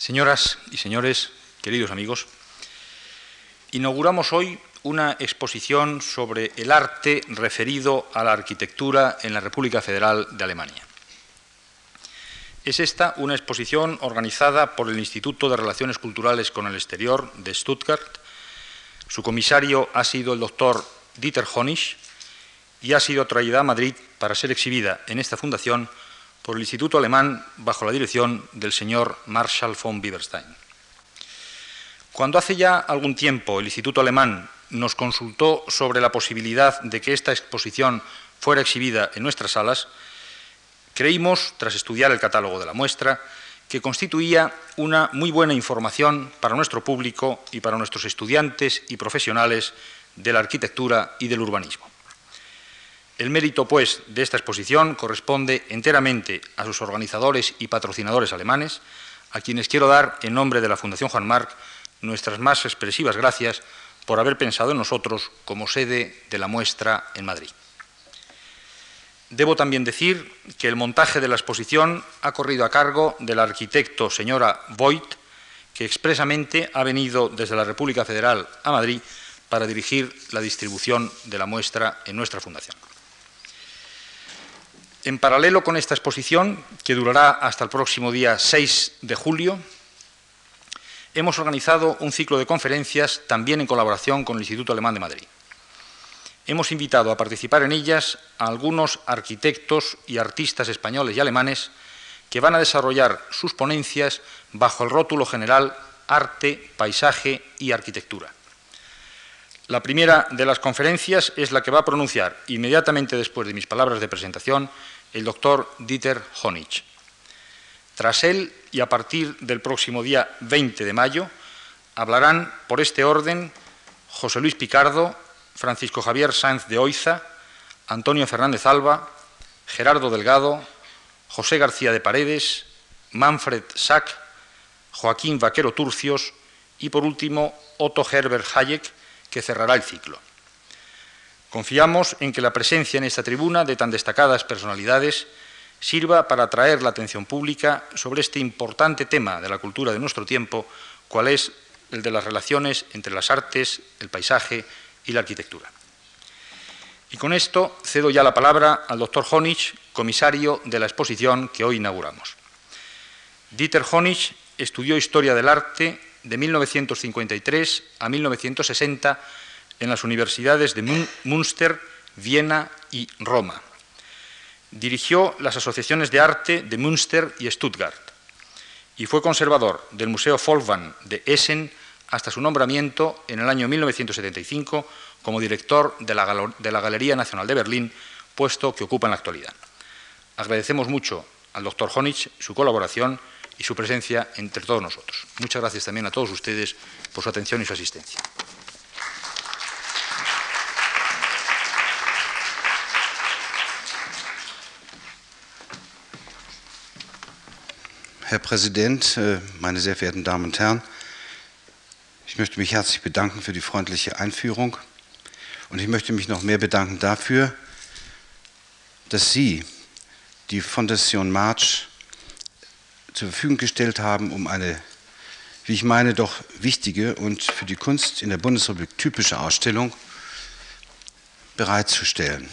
Señoras y señores, queridos amigos, inauguramos hoy una exposición sobre el arte referido a la arquitectura en la República Federal de Alemania. Es esta una exposición organizada por el Instituto de Relaciones Culturales con el Exterior de Stuttgart. Su comisario ha sido el doctor Dieter Honig y ha sido traída a Madrid para ser exhibida en esta fundación por el Instituto Alemán bajo la dirección del señor Marshall von Bieberstein. Cuando hace ya algún tiempo el Instituto Alemán nos consultó sobre la posibilidad de que esta exposición fuera exhibida en nuestras salas, creímos, tras estudiar el catálogo de la muestra, que constituía una muy buena información para nuestro público y para nuestros estudiantes y profesionales de la arquitectura y del urbanismo. El mérito, pues, de esta exposición corresponde enteramente a sus organizadores y patrocinadores alemanes, a quienes quiero dar, en nombre de la Fundación Juan Marc, nuestras más expresivas gracias por haber pensado en nosotros como sede de la muestra en Madrid. Debo también decir que el montaje de la exposición ha corrido a cargo del arquitecto señora Voigt, que expresamente ha venido desde la República Federal a Madrid para dirigir la distribución de la muestra en nuestra fundación. En paralelo con esta exposición, que durará hasta el próximo día 6 de julio, hemos organizado un ciclo de conferencias también en colaboración con el Instituto Alemán de Madrid. Hemos invitado a participar en ellas a algunos arquitectos y artistas españoles y alemanes que van a desarrollar sus ponencias bajo el rótulo general Arte, Paisaje y Arquitectura. La primera de las conferencias es la que va a pronunciar inmediatamente después de mis palabras de presentación el doctor Dieter Honig. Tras él, y a partir del próximo día 20 de mayo, hablarán por este orden José Luis Picardo, Francisco Javier Sáenz de Oiza, Antonio Fernández Alba, Gerardo Delgado, José García de Paredes, Manfred Sack, Joaquín Vaquero Turcios y, por último, Otto Herbert Hayek, que cerrará el ciclo. Confiamos en que la presencia en esta tribuna de tan destacadas personalidades sirva para atraer la atención pública sobre este importante tema de la cultura de nuestro tiempo, cual es el de las relaciones entre las artes, el paisaje y la arquitectura. Y con esto cedo ya la palabra al doctor Honig, comisario de la exposición que hoy inauguramos. Dieter Honig estudió Historia del Arte de 1953 a 1960 en las universidades de Münster, Viena y Roma. Dirigió las asociaciones de arte de Münster y Stuttgart y fue conservador del Museo Folkwang de Essen hasta su nombramiento en el año 1975 como director de la, Galería Nacional de Berlín, puesto que ocupa en la actualidad. Agradecemos mucho al doctor Honich su colaboración y su presencia entre todos nosotros. Muchas gracias también a todos ustedes por su atención y su asistencia. Herr Präsident, äh, meine sehr verehrten Damen und Herren, ich möchte mich herzlich bedanken für die freundliche Einführung und ich möchte mich noch mehr bedanken dafür, dass Sie die Fondation March zur Verfügung gestellt haben, um eine, wie ich meine, doch wichtige und für die Kunst in der Bundesrepublik typische Ausstellung bereitzustellen.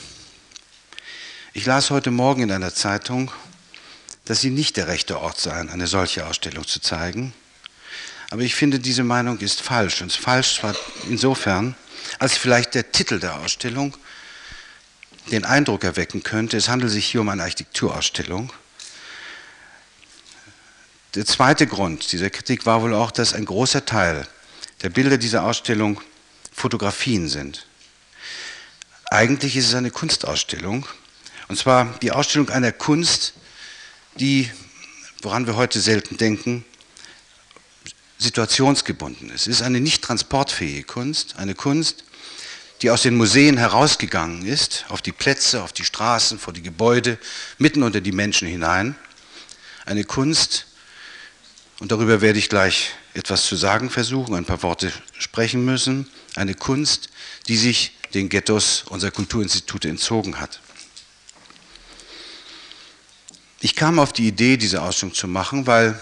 Ich las heute Morgen in einer Zeitung, dass sie nicht der rechte Ort seien, eine solche Ausstellung zu zeigen. Aber ich finde, diese Meinung ist falsch. Und falsch zwar insofern, als vielleicht der Titel der Ausstellung den Eindruck erwecken könnte, es handelt sich hier um eine Architekturausstellung. Der zweite Grund dieser Kritik war wohl auch, dass ein großer Teil der Bilder dieser Ausstellung Fotografien sind. Eigentlich ist es eine Kunstausstellung, und zwar die Ausstellung einer Kunst, die, woran wir heute selten denken, situationsgebunden ist. Es ist eine nicht transportfähige Kunst, eine Kunst, die aus den Museen herausgegangen ist, auf die Plätze, auf die Straßen, vor die Gebäude, mitten unter die Menschen hinein. Eine Kunst, und darüber werde ich gleich etwas zu sagen versuchen, ein paar Worte sprechen müssen. Eine Kunst, die sich den Ghettos unserer Kulturinstitute entzogen hat. Ich kam auf die Idee, diese Ausstellung zu machen, weil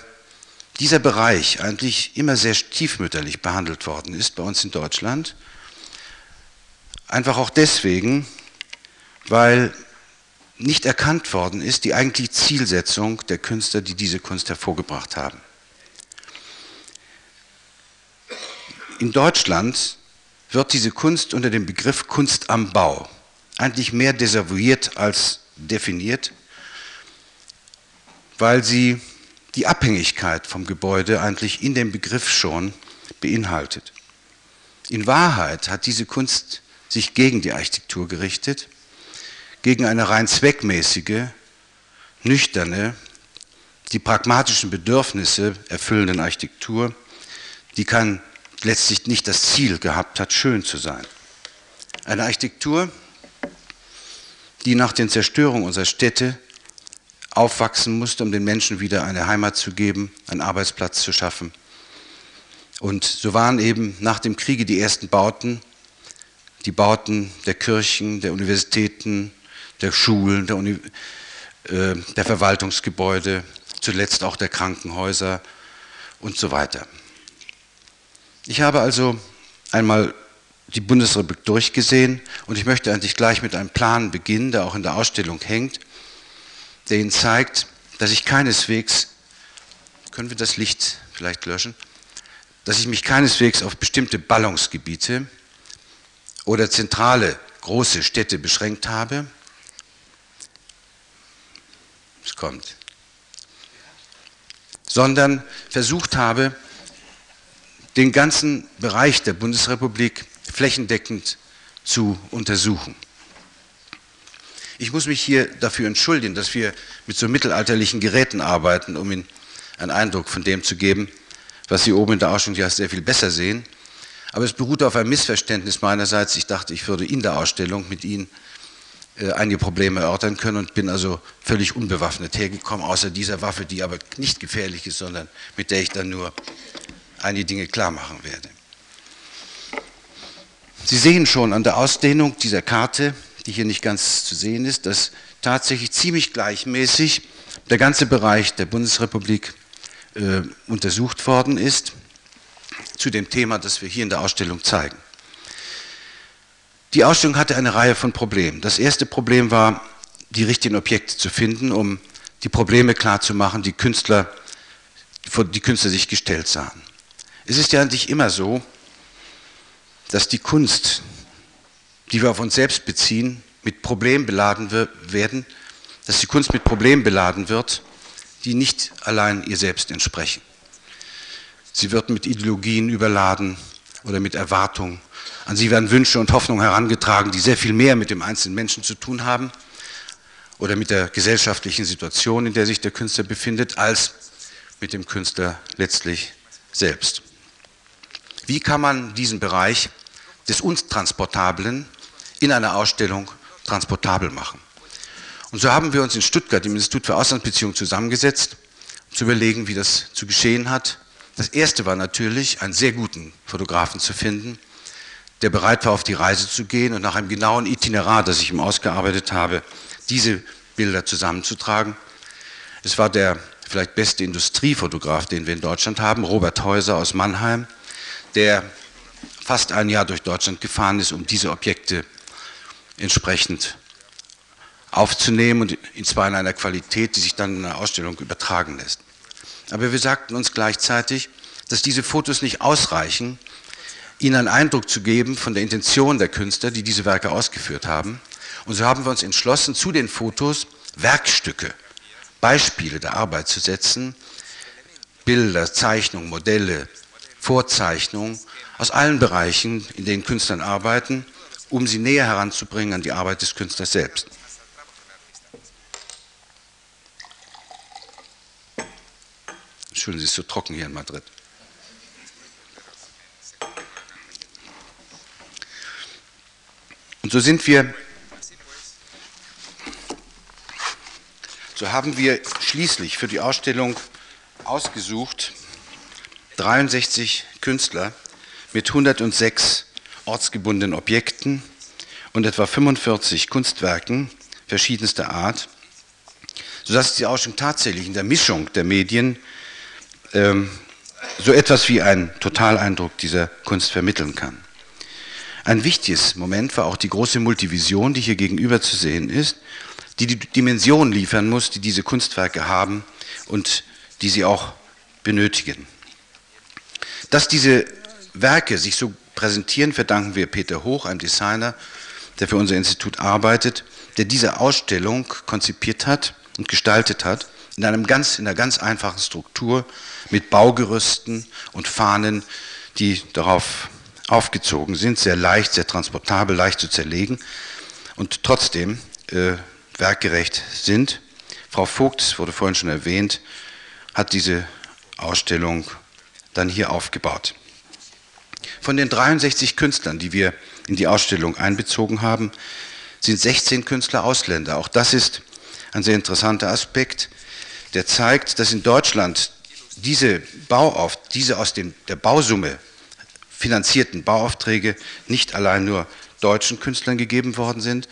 dieser Bereich eigentlich immer sehr stiefmütterlich behandelt worden ist bei uns in Deutschland. Einfach auch deswegen, weil nicht erkannt worden ist die eigentliche Zielsetzung der Künstler, die diese Kunst hervorgebracht haben. In Deutschland wird diese Kunst unter dem Begriff Kunst am Bau eigentlich mehr desavouiert als definiert, weil sie die Abhängigkeit vom Gebäude eigentlich in dem Begriff schon beinhaltet. In Wahrheit hat diese Kunst sich gegen die Architektur gerichtet, gegen eine rein zweckmäßige, nüchterne, die pragmatischen Bedürfnisse erfüllenden Architektur, die kann letztlich nicht das Ziel gehabt hat, schön zu sein. Eine Architektur, die nach den Zerstörungen unserer Städte aufwachsen musste, um den Menschen wieder eine Heimat zu geben, einen Arbeitsplatz zu schaffen. Und so waren eben nach dem Kriege die ersten Bauten, die Bauten der Kirchen, der Universitäten, der Schulen, der, Uni äh, der Verwaltungsgebäude, zuletzt auch der Krankenhäuser und so weiter. Ich habe also einmal die Bundesrepublik durchgesehen und ich möchte eigentlich gleich mit einem Plan beginnen, der auch in der Ausstellung hängt, der Ihnen zeigt, dass ich keineswegs, können wir das Licht vielleicht löschen, dass ich mich keineswegs auf bestimmte Ballungsgebiete oder zentrale große Städte beschränkt habe. Es kommt. Sondern versucht habe, den ganzen Bereich der Bundesrepublik flächendeckend zu untersuchen. Ich muss mich hier dafür entschuldigen, dass wir mit so mittelalterlichen Geräten arbeiten, um Ihnen einen Eindruck von dem zu geben, was Sie oben in der Ausstellung ja sehr viel besser sehen. Aber es beruht auf einem Missverständnis meinerseits. Ich dachte, ich würde in der Ausstellung mit Ihnen äh, einige Probleme erörtern können und bin also völlig unbewaffnet hergekommen, außer dieser Waffe, die aber nicht gefährlich ist, sondern mit der ich dann nur einige Dinge klar machen werde. Sie sehen schon an der Ausdehnung dieser Karte, die hier nicht ganz zu sehen ist, dass tatsächlich ziemlich gleichmäßig der ganze Bereich der Bundesrepublik äh, untersucht worden ist zu dem Thema, das wir hier in der Ausstellung zeigen. Die Ausstellung hatte eine Reihe von Problemen. Das erste Problem war, die richtigen Objekte zu finden, um die Probleme klarzumachen, die Künstler, vor die Künstler sich gestellt sahen. Es ist ja eigentlich immer so, dass die Kunst, die wir auf uns selbst beziehen, mit Problemen beladen werden, dass die Kunst mit Problemen beladen wird, die nicht allein ihr selbst entsprechen. Sie wird mit Ideologien überladen oder mit Erwartungen. An sie werden Wünsche und Hoffnungen herangetragen, die sehr viel mehr mit dem einzelnen Menschen zu tun haben oder mit der gesellschaftlichen Situation, in der sich der Künstler befindet, als mit dem Künstler letztlich selbst. Wie kann man diesen Bereich des Untransportablen in einer Ausstellung transportabel machen? Und so haben wir uns in Stuttgart im Institut für Auslandsbeziehungen zusammengesetzt, um zu überlegen, wie das zu geschehen hat. Das erste war natürlich, einen sehr guten Fotografen zu finden, der bereit war, auf die Reise zu gehen und nach einem genauen Itinerar, das ich ihm ausgearbeitet habe, diese Bilder zusammenzutragen. Es war der vielleicht beste Industriefotograf, den wir in Deutschland haben, Robert Häuser aus Mannheim, der fast ein Jahr durch Deutschland gefahren ist, um diese Objekte entsprechend aufzunehmen und zwar in einer Qualität, die sich dann in einer Ausstellung übertragen lässt. Aber wir sagten uns gleichzeitig, dass diese Fotos nicht ausreichen, ihnen einen Eindruck zu geben von der Intention der Künstler, die diese Werke ausgeführt haben. Und so haben wir uns entschlossen, zu den Fotos Werkstücke, Beispiele der Arbeit zu setzen, Bilder, Zeichnungen, Modelle, Vorzeichnungen aus allen Bereichen, in denen Künstlern arbeiten, um sie näher heranzubringen an die Arbeit des Künstlers selbst. Sie, es ist so trocken hier in Madrid. Und so sind wir, so haben wir schließlich für die Ausstellung ausgesucht, 63 Künstler mit 106 ortsgebundenen Objekten und etwa 45 Kunstwerken verschiedenster Art, sodass die Ausstellung tatsächlich in der Mischung der Medien ähm, so etwas wie einen Totaleindruck dieser Kunst vermitteln kann. Ein wichtiges Moment war auch die große Multivision, die hier gegenüber zu sehen ist, die die Dimension liefern muss, die diese Kunstwerke haben und die sie auch benötigen. Dass diese Werke sich so präsentieren, verdanken wir Peter Hoch, einem Designer, der für unser Institut arbeitet, der diese Ausstellung konzipiert hat und gestaltet hat, in, einem ganz, in einer ganz einfachen Struktur mit Baugerüsten und Fahnen, die darauf aufgezogen sind, sehr leicht, sehr transportabel, leicht zu zerlegen und trotzdem äh, werkgerecht sind. Frau Vogt, wurde vorhin schon erwähnt, hat diese Ausstellung dann hier aufgebaut. Von den 63 Künstlern, die wir in die Ausstellung einbezogen haben, sind 16 Künstler Ausländer. Auch das ist ein sehr interessanter Aspekt, der zeigt, dass in Deutschland diese, Bauauf diese aus dem, der Bausumme finanzierten Bauaufträge nicht allein nur deutschen Künstlern gegeben worden sind,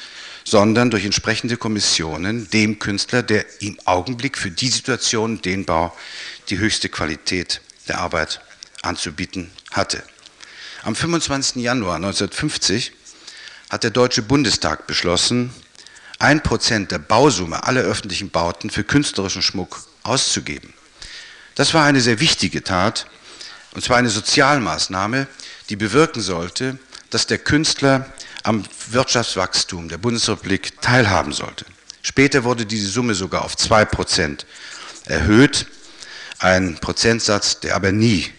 sondern durch entsprechende Kommissionen dem Künstler, der im Augenblick für die Situation, den Bau, die höchste Qualität der Arbeit anzubieten hatte. Am 25. Januar 1950 hat der Deutsche Bundestag beschlossen, ein Prozent der Bausumme aller öffentlichen Bauten für künstlerischen Schmuck auszugeben. Das war eine sehr wichtige Tat, und zwar eine Sozialmaßnahme, die bewirken sollte, dass der Künstler am Wirtschaftswachstum der Bundesrepublik teilhaben sollte. Später wurde diese Summe sogar auf 2% erhöht, ein Prozentsatz, der aber nie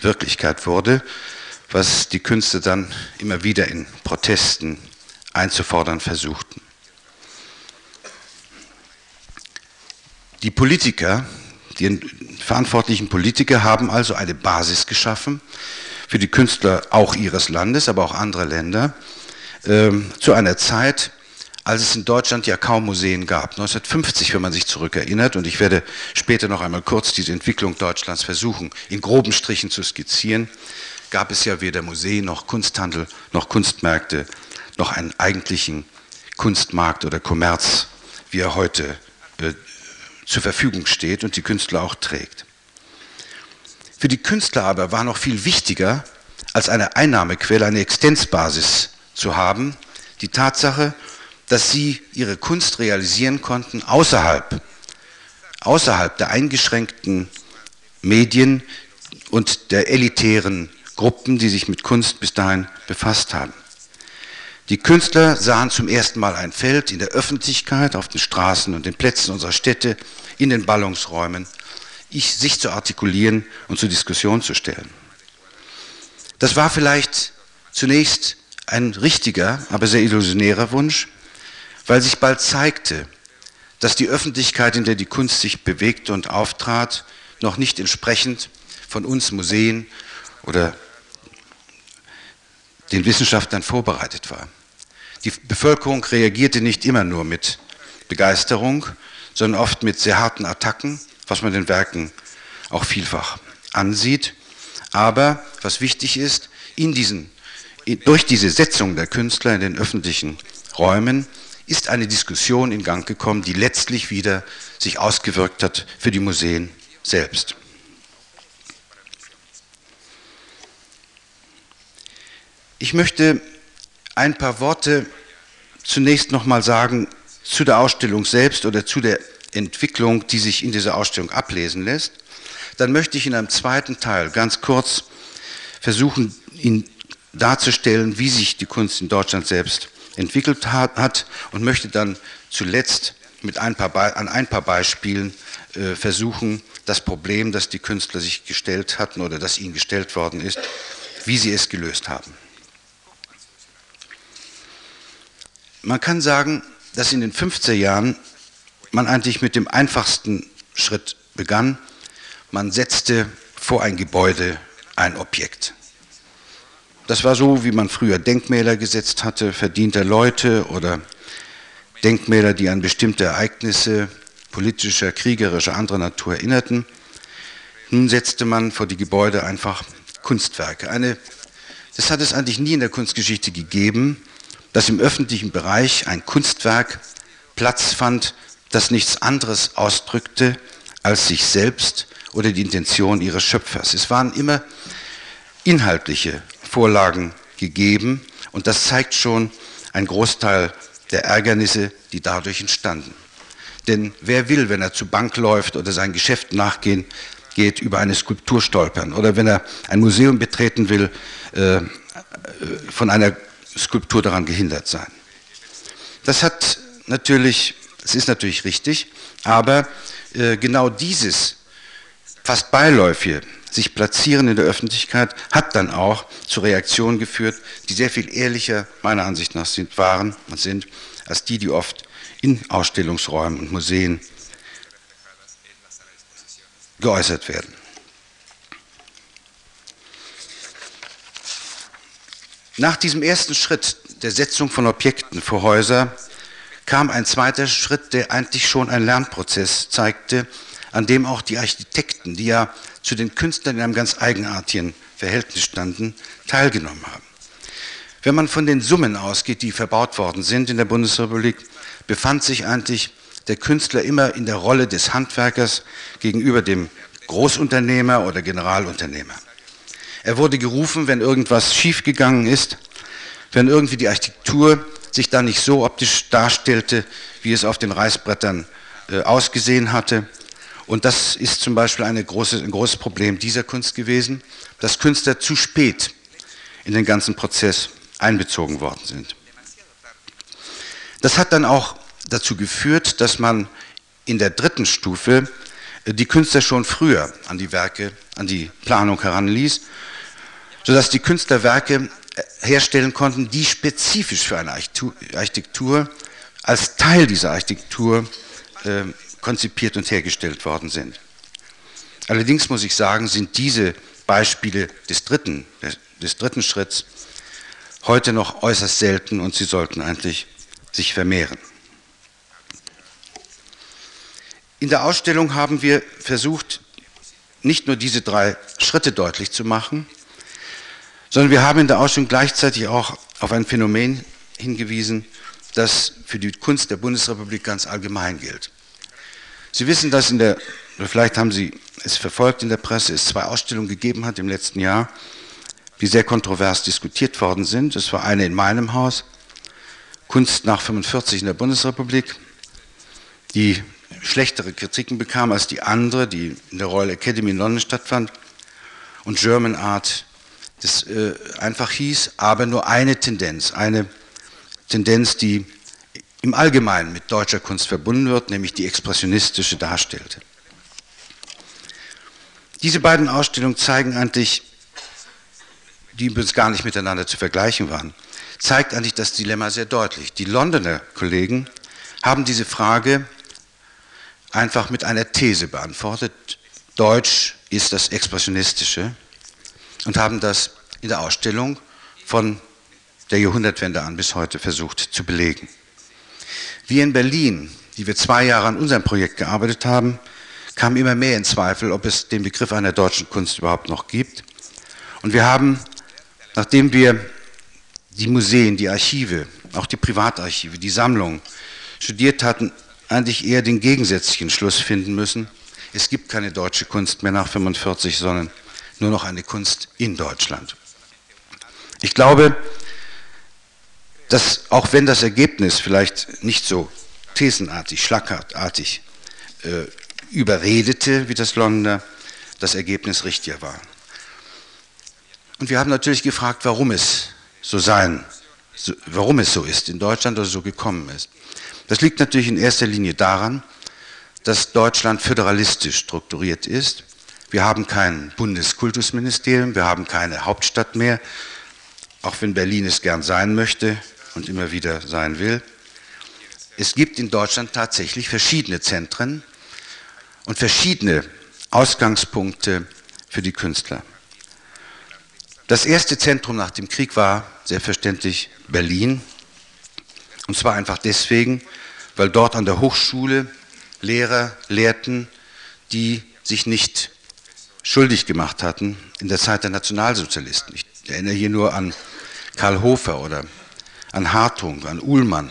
Wirklichkeit wurde, was die Künstler dann immer wieder in Protesten einzufordern versuchten. Die Politiker, die verantwortlichen Politiker haben also eine Basis geschaffen für die Künstler auch ihres Landes, aber auch anderer Länder, äh, zu einer Zeit, als es in Deutschland ja kaum Museen gab. 1950, wenn man sich zurückerinnert, und ich werde später noch einmal kurz diese Entwicklung Deutschlands versuchen, in groben Strichen zu skizzieren, gab es ja weder Museen noch Kunsthandel noch Kunstmärkte noch einen eigentlichen Kunstmarkt oder Kommerz, wie er heute äh, zur Verfügung steht und die Künstler auch trägt. Für die Künstler aber war noch viel wichtiger, als eine Einnahmequelle, eine Existenzbasis zu haben, die Tatsache, dass sie ihre Kunst realisieren konnten außerhalb, außerhalb der eingeschränkten Medien und der elitären Gruppen, die sich mit Kunst bis dahin befasst haben. Die Künstler sahen zum ersten Mal ein Feld in der Öffentlichkeit, auf den Straßen und den Plätzen unserer Städte, in den Ballungsräumen, sich zu artikulieren und zur Diskussion zu stellen. Das war vielleicht zunächst ein richtiger, aber sehr illusionärer Wunsch, weil sich bald zeigte, dass die Öffentlichkeit, in der die Kunst sich bewegte und auftrat, noch nicht entsprechend von uns Museen oder den Wissenschaftlern vorbereitet war. Die Bevölkerung reagierte nicht immer nur mit Begeisterung, sondern oft mit sehr harten Attacken, was man den Werken auch vielfach ansieht. Aber was wichtig ist, in diesen, durch diese Setzung der Künstler in den öffentlichen Räumen ist eine Diskussion in Gang gekommen, die letztlich wieder sich ausgewirkt hat für die Museen selbst. Ich möchte ein paar Worte zunächst nochmal sagen zu der Ausstellung selbst oder zu der Entwicklung, die sich in dieser Ausstellung ablesen lässt. Dann möchte ich in einem zweiten Teil ganz kurz versuchen, Ihnen darzustellen, wie sich die Kunst in Deutschland selbst entwickelt hat und möchte dann zuletzt mit ein paar an ein paar Beispielen äh, versuchen, das Problem, das die Künstler sich gestellt hatten oder das ihnen gestellt worden ist, wie sie es gelöst haben. Man kann sagen, dass in den 50er Jahren man eigentlich mit dem einfachsten Schritt begann. Man setzte vor ein Gebäude ein Objekt. Das war so, wie man früher Denkmäler gesetzt hatte, verdienter Leute oder Denkmäler, die an bestimmte Ereignisse politischer, kriegerischer, anderer Natur erinnerten. Nun setzte man vor die Gebäude einfach Kunstwerke. Eine, das hat es eigentlich nie in der Kunstgeschichte gegeben, dass im öffentlichen Bereich ein Kunstwerk Platz fand, das nichts anderes ausdrückte als sich selbst oder die Intention ihres Schöpfers. Es waren immer inhaltliche Vorlagen gegeben und das zeigt schon einen Großteil der Ärgernisse, die dadurch entstanden. Denn wer will, wenn er zur Bank läuft oder sein Geschäft nachgehen geht, über eine Skulptur stolpern oder wenn er ein Museum betreten will, äh, von einer Skulptur daran gehindert sein. Das hat natürlich, es ist natürlich richtig, aber äh, genau dieses fast beiläufige sich platzieren in der Öffentlichkeit hat dann auch zu Reaktionen geführt, die sehr viel ehrlicher meiner Ansicht nach sind, waren und sind, als die, die oft in Ausstellungsräumen und Museen geäußert werden. Nach diesem ersten Schritt der Setzung von Objekten vor Häuser kam ein zweiter Schritt, der eigentlich schon einen Lernprozess zeigte, an dem auch die Architekten, die ja zu den Künstlern in einem ganz eigenartigen Verhältnis standen, teilgenommen haben. Wenn man von den Summen ausgeht, die verbaut worden sind in der Bundesrepublik, befand sich eigentlich der Künstler immer in der Rolle des Handwerkers gegenüber dem Großunternehmer oder Generalunternehmer. Er wurde gerufen, wenn irgendwas schiefgegangen ist, wenn irgendwie die Architektur sich da nicht so optisch darstellte, wie es auf den Reißbrettern äh, ausgesehen hatte. Und das ist zum Beispiel große, ein großes Problem dieser Kunst gewesen, dass Künstler zu spät in den ganzen Prozess einbezogen worden sind. Das hat dann auch dazu geführt, dass man in der dritten Stufe äh, die Künstler schon früher an die Werke, an die Planung heranließ, sodass die Künstler Werke äh, herstellen konnten, die spezifisch für eine Architektur als Teil dieser Architektur äh, konzipiert und hergestellt worden sind. Allerdings muss ich sagen, sind diese Beispiele des dritten, des dritten Schritts heute noch äußerst selten und sie sollten eigentlich sich vermehren. In der Ausstellung haben wir versucht, nicht nur diese drei Schritte deutlich zu machen, sondern wir haben in der Ausstellung gleichzeitig auch auf ein Phänomen hingewiesen, das für die Kunst der Bundesrepublik ganz allgemein gilt. Sie wissen, dass in der, vielleicht haben Sie es verfolgt in der Presse, es zwei Ausstellungen gegeben hat im letzten Jahr, die sehr kontrovers diskutiert worden sind. Es war eine in meinem Haus, Kunst nach 45 in der Bundesrepublik, die schlechtere Kritiken bekam als die andere, die in der Royal Academy in London stattfand, und German Art, das äh, einfach hieß, aber nur eine Tendenz, eine Tendenz, die im Allgemeinen mit deutscher Kunst verbunden wird, nämlich die expressionistische darstellte. Diese beiden Ausstellungen zeigen eigentlich, die übrigens gar nicht miteinander zu vergleichen waren, zeigt eigentlich das Dilemma sehr deutlich. Die Londoner Kollegen haben diese Frage einfach mit einer These beantwortet. Deutsch ist das Expressionistische und haben das in der Ausstellung von der Jahrhundertwende an bis heute versucht zu belegen. Wir in Berlin, die wir zwei Jahre an unserem Projekt gearbeitet haben, kamen immer mehr in Zweifel, ob es den Begriff einer deutschen Kunst überhaupt noch gibt. Und wir haben, nachdem wir die Museen, die Archive, auch die Privatarchive, die Sammlungen studiert hatten, eigentlich eher den gegensätzlichen Schluss finden müssen. Es gibt keine deutsche Kunst mehr nach 45, sondern nur noch eine Kunst in Deutschland. Ich glaube, dass auch wenn das Ergebnis vielleicht nicht so thesenartig, schlackertartig äh, überredete wie das Londoner, das Ergebnis richtiger war. Und wir haben natürlich gefragt, warum es so sein, so, warum es so ist in Deutschland oder so gekommen ist. Das liegt natürlich in erster Linie daran, dass Deutschland föderalistisch strukturiert ist. Wir haben kein Bundeskultusministerium, wir haben keine Hauptstadt mehr, auch wenn Berlin es gern sein möchte und immer wieder sein will. Es gibt in Deutschland tatsächlich verschiedene Zentren und verschiedene Ausgangspunkte für die Künstler. Das erste Zentrum nach dem Krieg war selbstverständlich Berlin, und zwar einfach deswegen, weil dort an der Hochschule Lehrer lehrten, die sich nicht schuldig gemacht hatten in der Zeit der Nationalsozialisten. Ich erinnere hier nur an Karl Hofer oder an Hartung, an Uhlmann,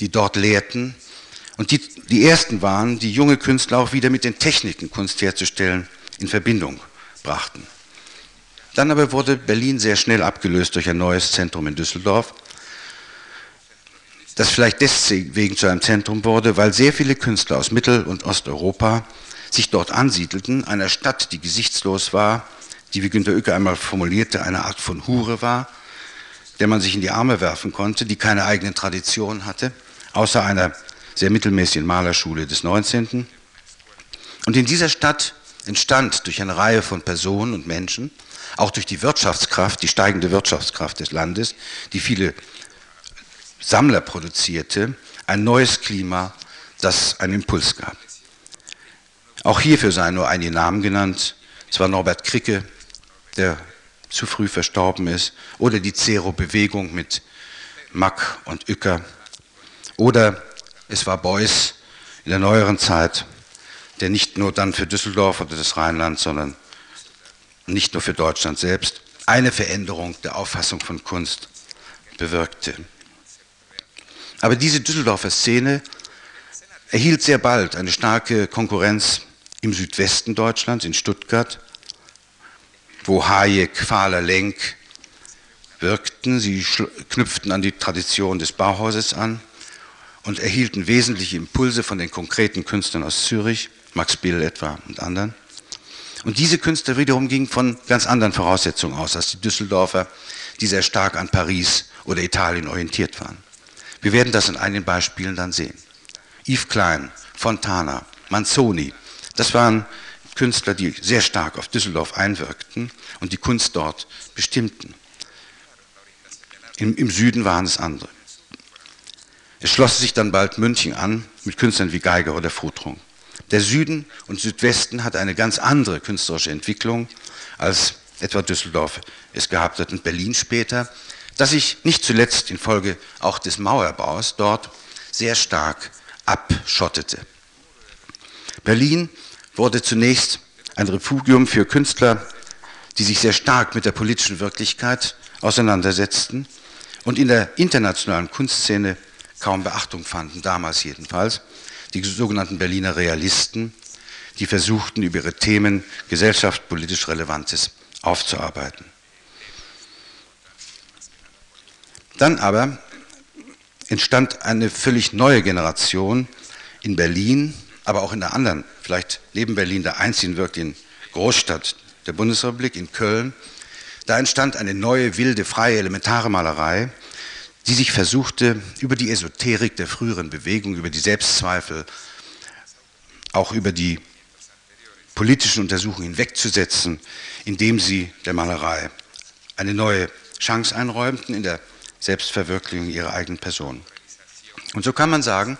die dort lehrten Und die, die ersten waren, die junge Künstler auch wieder mit den Techniken, Kunst herzustellen, in Verbindung brachten. Dann aber wurde Berlin sehr schnell abgelöst durch ein neues Zentrum in Düsseldorf, das vielleicht deswegen zu einem Zentrum wurde, weil sehr viele Künstler aus Mittel- und Osteuropa sich dort ansiedelten, einer Stadt, die gesichtslos war, die, wie Günter Uecke einmal formulierte, eine Art von Hure war, der man sich in die Arme werfen konnte, die keine eigenen Traditionen hatte, außer einer sehr mittelmäßigen Malerschule des 19. Und in dieser Stadt entstand durch eine Reihe von Personen und Menschen, auch durch die Wirtschaftskraft, die steigende Wirtschaftskraft des Landes, die viele Sammler produzierte, ein neues Klima, das einen Impuls gab. Auch hierfür seien nur einige Namen genannt. Es war Norbert Kricke, der zu früh verstorben ist, oder die Zero-Bewegung mit Mack und Uecker, oder es war Beuys in der neueren Zeit, der nicht nur dann für Düsseldorf oder das Rheinland, sondern nicht nur für Deutschland selbst eine Veränderung der Auffassung von Kunst bewirkte. Aber diese Düsseldorfer Szene erhielt sehr bald eine starke Konkurrenz im Südwesten Deutschlands, in Stuttgart, wo Hayek, Fahler, Lenk wirkten. Sie knüpften an die Tradition des Bauhauses an und erhielten wesentliche Impulse von den konkreten Künstlern aus Zürich, Max Bill etwa und anderen. Und diese Künstler wiederum gingen von ganz anderen Voraussetzungen aus als die Düsseldorfer, die sehr stark an Paris oder Italien orientiert waren. Wir werden das in einigen Beispielen dann sehen. Yves Klein, Fontana, Manzoni, das waren Künstler, die sehr stark auf Düsseldorf einwirkten und die Kunst dort bestimmten. Im, im Süden waren es andere. Es schloss sich dann bald München an mit Künstlern wie Geiger oder Frutrung. Der Süden und Südwesten hatte eine ganz andere künstlerische Entwicklung, als etwa Düsseldorf es gehabt hat und Berlin später, das sich nicht zuletzt infolge auch des Mauerbaus dort sehr stark abschottete. Berlin wurde zunächst ein Refugium für Künstler, die sich sehr stark mit der politischen Wirklichkeit auseinandersetzten und in der internationalen Kunstszene kaum Beachtung fanden, damals jedenfalls, die sogenannten Berliner Realisten, die versuchten, über ihre Themen gesellschaftspolitisch Relevantes aufzuarbeiten. Dann aber entstand eine völlig neue Generation in Berlin, aber auch in der anderen, vielleicht neben Berlin der einzigen wirklichen Großstadt der Bundesrepublik, in Köln. Da entstand eine neue, wilde, freie, elementare Malerei, die sich versuchte, über die Esoterik der früheren Bewegung, über die Selbstzweifel, auch über die politischen Untersuchungen hinwegzusetzen, indem sie der Malerei eine neue Chance einräumten in der Selbstverwirklichung ihrer eigenen Person. Und so kann man sagen,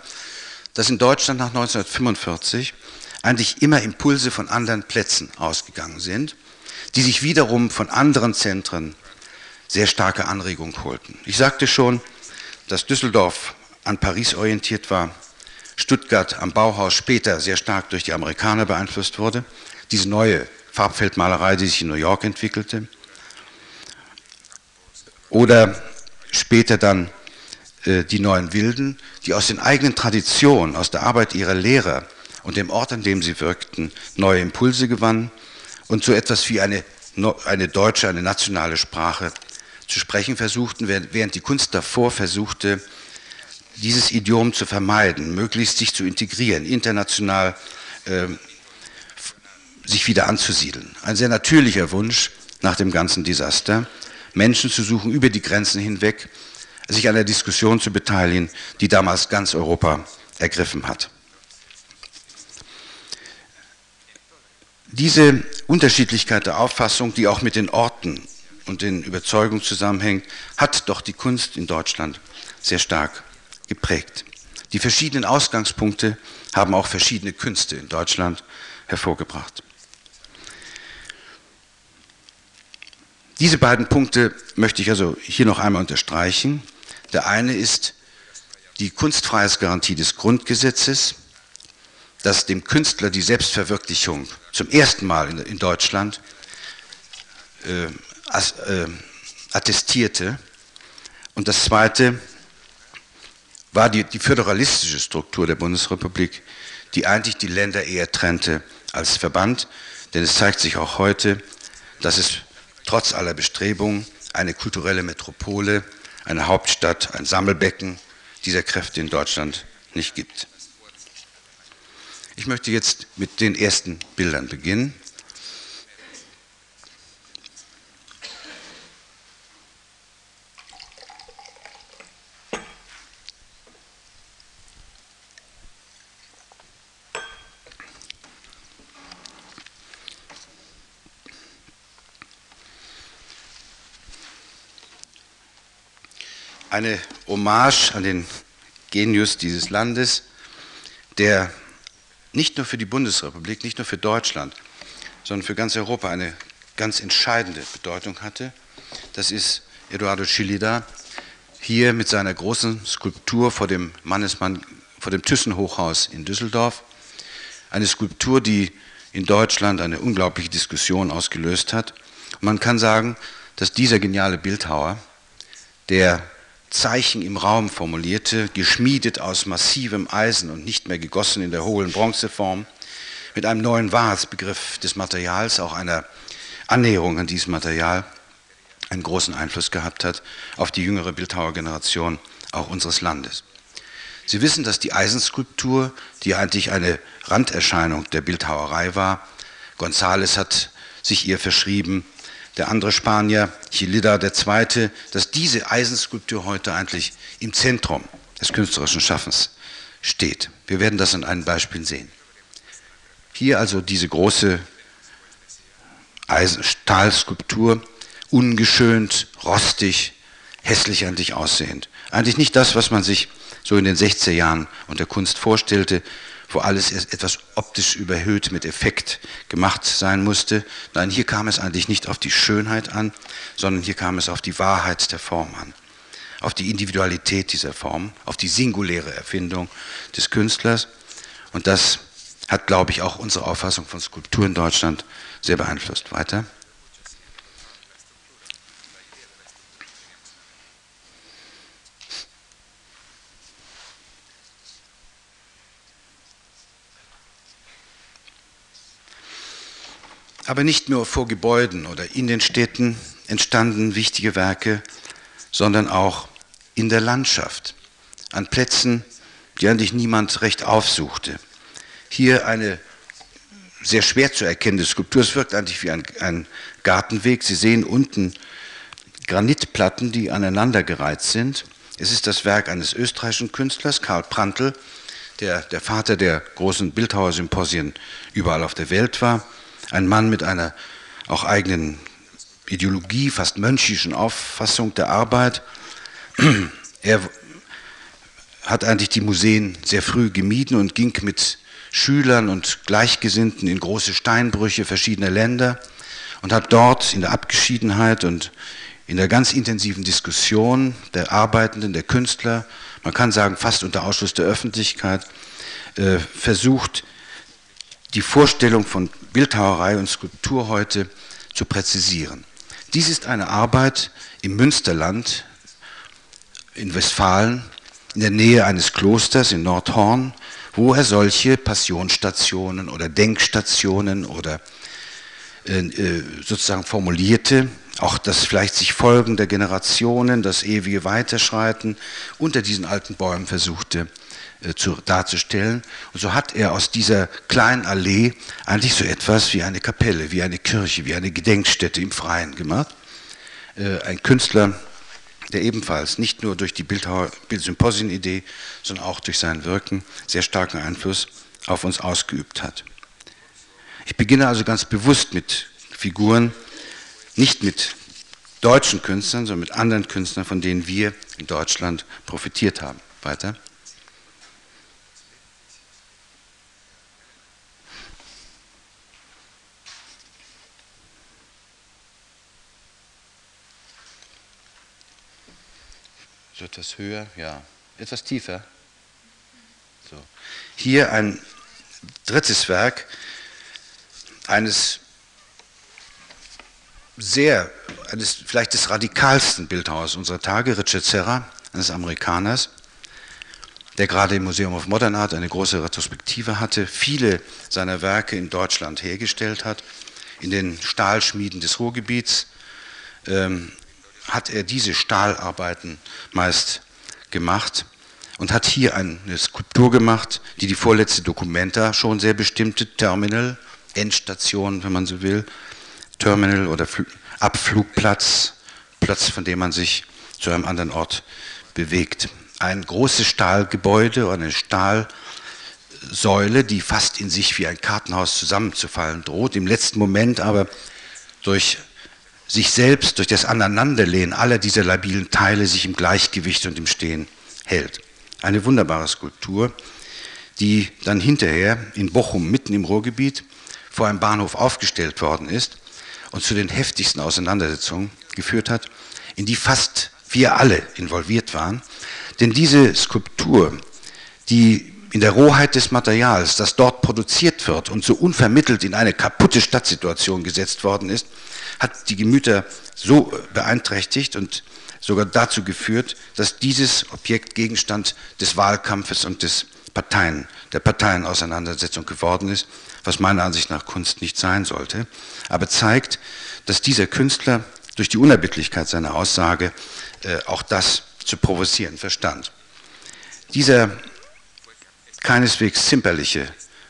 dass in Deutschland nach 1945 eigentlich immer Impulse von anderen Plätzen ausgegangen sind, die sich wiederum von anderen Zentren sehr starke Anregung holten. Ich sagte schon, dass Düsseldorf an Paris orientiert war, Stuttgart am Bauhaus später sehr stark durch die Amerikaner beeinflusst wurde, diese neue Farbfeldmalerei, die sich in New York entwickelte, oder später dann äh, die neuen Wilden, die aus den eigenen Traditionen, aus der Arbeit ihrer Lehrer und dem Ort, an dem sie wirkten, neue Impulse gewannen und so etwas wie eine, eine deutsche, eine nationale Sprache zu sprechen versuchten, während die Kunst davor versuchte, dieses Idiom zu vermeiden, möglichst sich zu integrieren, international äh, sich wieder anzusiedeln. Ein sehr natürlicher Wunsch nach dem ganzen Desaster, Menschen zu suchen über die Grenzen hinweg, sich an der Diskussion zu beteiligen, die damals ganz Europa ergriffen hat. Diese Unterschiedlichkeit der Auffassung, die auch mit den Orten und den Überzeugungen zusammenhängt, hat doch die Kunst in Deutschland sehr stark geprägt. Die verschiedenen Ausgangspunkte haben auch verschiedene Künste in Deutschland hervorgebracht. Diese beiden Punkte möchte ich also hier noch einmal unterstreichen. Der eine ist die Kunstfreiheitsgarantie des Grundgesetzes, das dem Künstler die Selbstverwirklichung zum ersten Mal in, in Deutschland äh, äh, attestierte. Und das zweite, war die, die föderalistische Struktur der Bundesrepublik, die eigentlich die Länder eher trennte als Verband. Denn es zeigt sich auch heute, dass es trotz aller Bestrebungen eine kulturelle Metropole, eine Hauptstadt, ein Sammelbecken dieser Kräfte in Deutschland nicht gibt. Ich möchte jetzt mit den ersten Bildern beginnen. eine Hommage an den Genius dieses Landes, der nicht nur für die Bundesrepublik, nicht nur für Deutschland, sondern für ganz Europa eine ganz entscheidende Bedeutung hatte. Das ist Eduardo Chilida, hier mit seiner großen Skulptur vor dem Mannesmann, vor dem Thyssen-Hochhaus in Düsseldorf. Eine Skulptur, die in Deutschland eine unglaubliche Diskussion ausgelöst hat. Man kann sagen, dass dieser geniale Bildhauer, der Zeichen im Raum formulierte, geschmiedet aus massivem Eisen und nicht mehr gegossen in der hohlen Bronzeform, mit einem neuen Wahrheitsbegriff des Materials, auch einer Annäherung an dieses Material, einen großen Einfluss gehabt hat auf die jüngere Bildhauergeneration auch unseres Landes. Sie wissen, dass die Eisenskulptur, die eigentlich eine Randerscheinung der Bildhauerei war, González hat sich ihr verschrieben, der andere Spanier, Chilida II., dass diese Eisenskulptur heute eigentlich im Zentrum des künstlerischen Schaffens steht. Wir werden das an einem Beispiel sehen. Hier also diese große Eisen Stahlskulptur, ungeschönt, rostig, hässlich eigentlich aussehend. Eigentlich nicht das, was man sich so in den 60er Jahren unter Kunst vorstellte, wo alles etwas optisch überhöht mit Effekt gemacht sein musste. Nein, hier kam es eigentlich nicht auf die Schönheit an, sondern hier kam es auf die Wahrheit der Form an, auf die Individualität dieser Form, auf die singuläre Erfindung des Künstlers. Und das hat, glaube ich, auch unsere Auffassung von Skulptur in Deutschland sehr beeinflusst. Weiter. Aber nicht nur vor Gebäuden oder in den Städten entstanden wichtige Werke, sondern auch in der Landschaft, an Plätzen, die eigentlich niemand recht aufsuchte. Hier eine sehr schwer zu erkennende Skulptur, es wirkt eigentlich wie ein, ein Gartenweg. Sie sehen unten Granitplatten, die aneinandergereiht sind. Es ist das Werk eines österreichischen Künstlers, Karl Prantl, der der Vater der großen Bildhauersymposien überall auf der Welt war ein Mann mit einer auch eigenen Ideologie, fast mönchischen Auffassung der Arbeit. Er hat eigentlich die Museen sehr früh gemieden und ging mit Schülern und Gleichgesinnten in große Steinbrüche verschiedener Länder und hat dort in der Abgeschiedenheit und in der ganz intensiven Diskussion der Arbeitenden, der Künstler, man kann sagen fast unter Ausschluss der Öffentlichkeit, äh, versucht, die Vorstellung von Bildhauerei und Skulptur heute zu präzisieren. Dies ist eine Arbeit im Münsterland in Westfalen, in der Nähe eines Klosters in Nordhorn, wo er solche Passionsstationen oder Denkstationen oder äh, äh sozusagen formulierte, auch das vielleicht sich Folgen der Generationen, das ewige Weiterschreiten unter diesen alten Bäumen versuchte zu, darzustellen. Und so hat er aus dieser kleinen Allee eigentlich so etwas wie eine Kapelle, wie eine Kirche, wie eine Gedenkstätte im Freien gemacht. Äh, ein Künstler, der ebenfalls nicht nur durch die Bildsymposien-Idee, sondern auch durch sein Wirken sehr starken Einfluss auf uns ausgeübt hat. Ich beginne also ganz bewusst mit Figuren, nicht mit deutschen Künstlern, sondern mit anderen Künstlern, von denen wir in Deutschland profitiert haben. Weiter. So etwas höher, ja. Etwas tiefer. So. Hier ein drittes Werk eines sehr, eines vielleicht des radikalsten Bildhauers unserer Tage, Richard Serra, eines Amerikaners. der gerade im Museum of Modern Art eine große Retrospektive hatte, viele seiner Werke in Deutschland hergestellt hat. In den Stahlschmieden des Ruhrgebiets ähm, hat er diese Stahlarbeiten meist gemacht und hat hier eine Skulptur gemacht, die die vorletzte Dokumenta schon sehr bestimmte, Terminal, Endstation, wenn man so will, Terminal oder Abflugplatz, Platz, von dem man sich zu einem anderen Ort bewegt. Ein großes Stahlgebäude oder eine Stahlsäule, die fast in sich wie ein Kartenhaus zusammenzufallen droht, im letzten Moment aber durch sich selbst, durch das Aneinanderlehnen aller dieser labilen Teile sich im Gleichgewicht und im Stehen hält. Eine wunderbare Skulptur, die dann hinterher in Bochum, mitten im Ruhrgebiet, vor einem Bahnhof aufgestellt worden ist und zu den heftigsten Auseinandersetzungen geführt hat, in die fast wir alle involviert waren. Denn diese Skulptur, die in der Rohheit des Materials, das dort produziert wird und so unvermittelt in eine kaputte Stadtsituation gesetzt worden ist, hat die Gemüter so beeinträchtigt und sogar dazu geführt, dass dieses Objekt Gegenstand des Wahlkampfes und des Parteien, der Parteienauseinandersetzung geworden ist, was meiner Ansicht nach Kunst nicht sein sollte, aber zeigt, dass dieser Künstler durch die Unerbittlichkeit seiner Aussage äh, auch das zu provozieren verstand. Dieser keineswegs zimperliche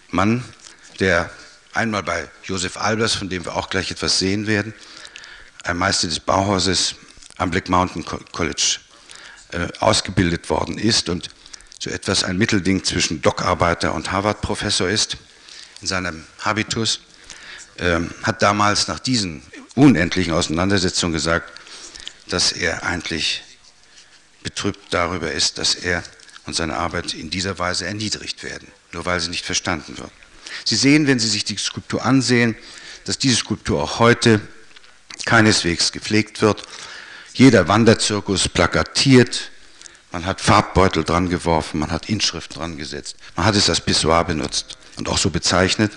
Mann, der einmal bei Josef Albers, von dem wir auch gleich etwas sehen werden, ein Meister des Bauhauses, am Black Mountain College äh, ausgebildet worden ist und so etwas ein Mittelding zwischen Dockarbeiter und Harvard-Professor ist, in seinem Habitus, äh, hat damals nach diesen unendlichen Auseinandersetzungen gesagt, dass er eigentlich betrübt darüber ist, dass er und seine Arbeit in dieser Weise erniedrigt werden, nur weil sie nicht verstanden wird. Sie sehen, wenn Sie sich die Skulptur ansehen, dass diese Skulptur auch heute keineswegs gepflegt wird, jeder Wanderzirkus plakatiert, man hat Farbbeutel dran geworfen, man hat Inschriften dran gesetzt, man hat es als Pissoir benutzt und auch so bezeichnet.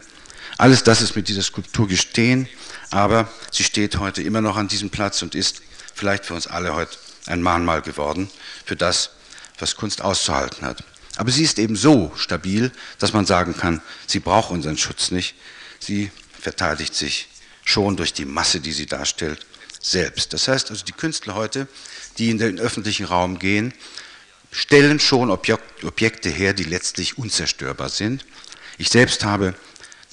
Alles das ist mit dieser Skulptur gestehen, aber sie steht heute immer noch an diesem Platz und ist vielleicht für uns alle heute ein Mahnmal geworden für das, was Kunst auszuhalten hat. Aber sie ist eben so stabil, dass man sagen kann, sie braucht unseren Schutz nicht. Sie verteidigt sich schon durch die Masse, die sie darstellt selbst. Das heißt also, die Künstler heute, die in den öffentlichen Raum gehen, stellen schon Objekte her, die letztlich unzerstörbar sind. Ich selbst habe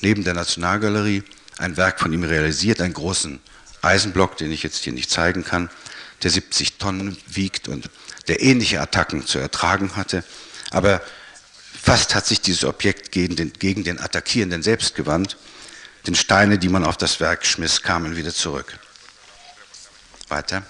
neben der Nationalgalerie ein Werk von ihm realisiert, einen großen Eisenblock, den ich jetzt hier nicht zeigen kann, der 70 Tonnen wiegt und der ähnliche Attacken zu ertragen hatte. Aber fast hat sich dieses Objekt gegen den, gegen den Attackierenden selbst gewandt. Denn Steine, die man auf das Werk schmiss, kamen wieder zurück. Weiter.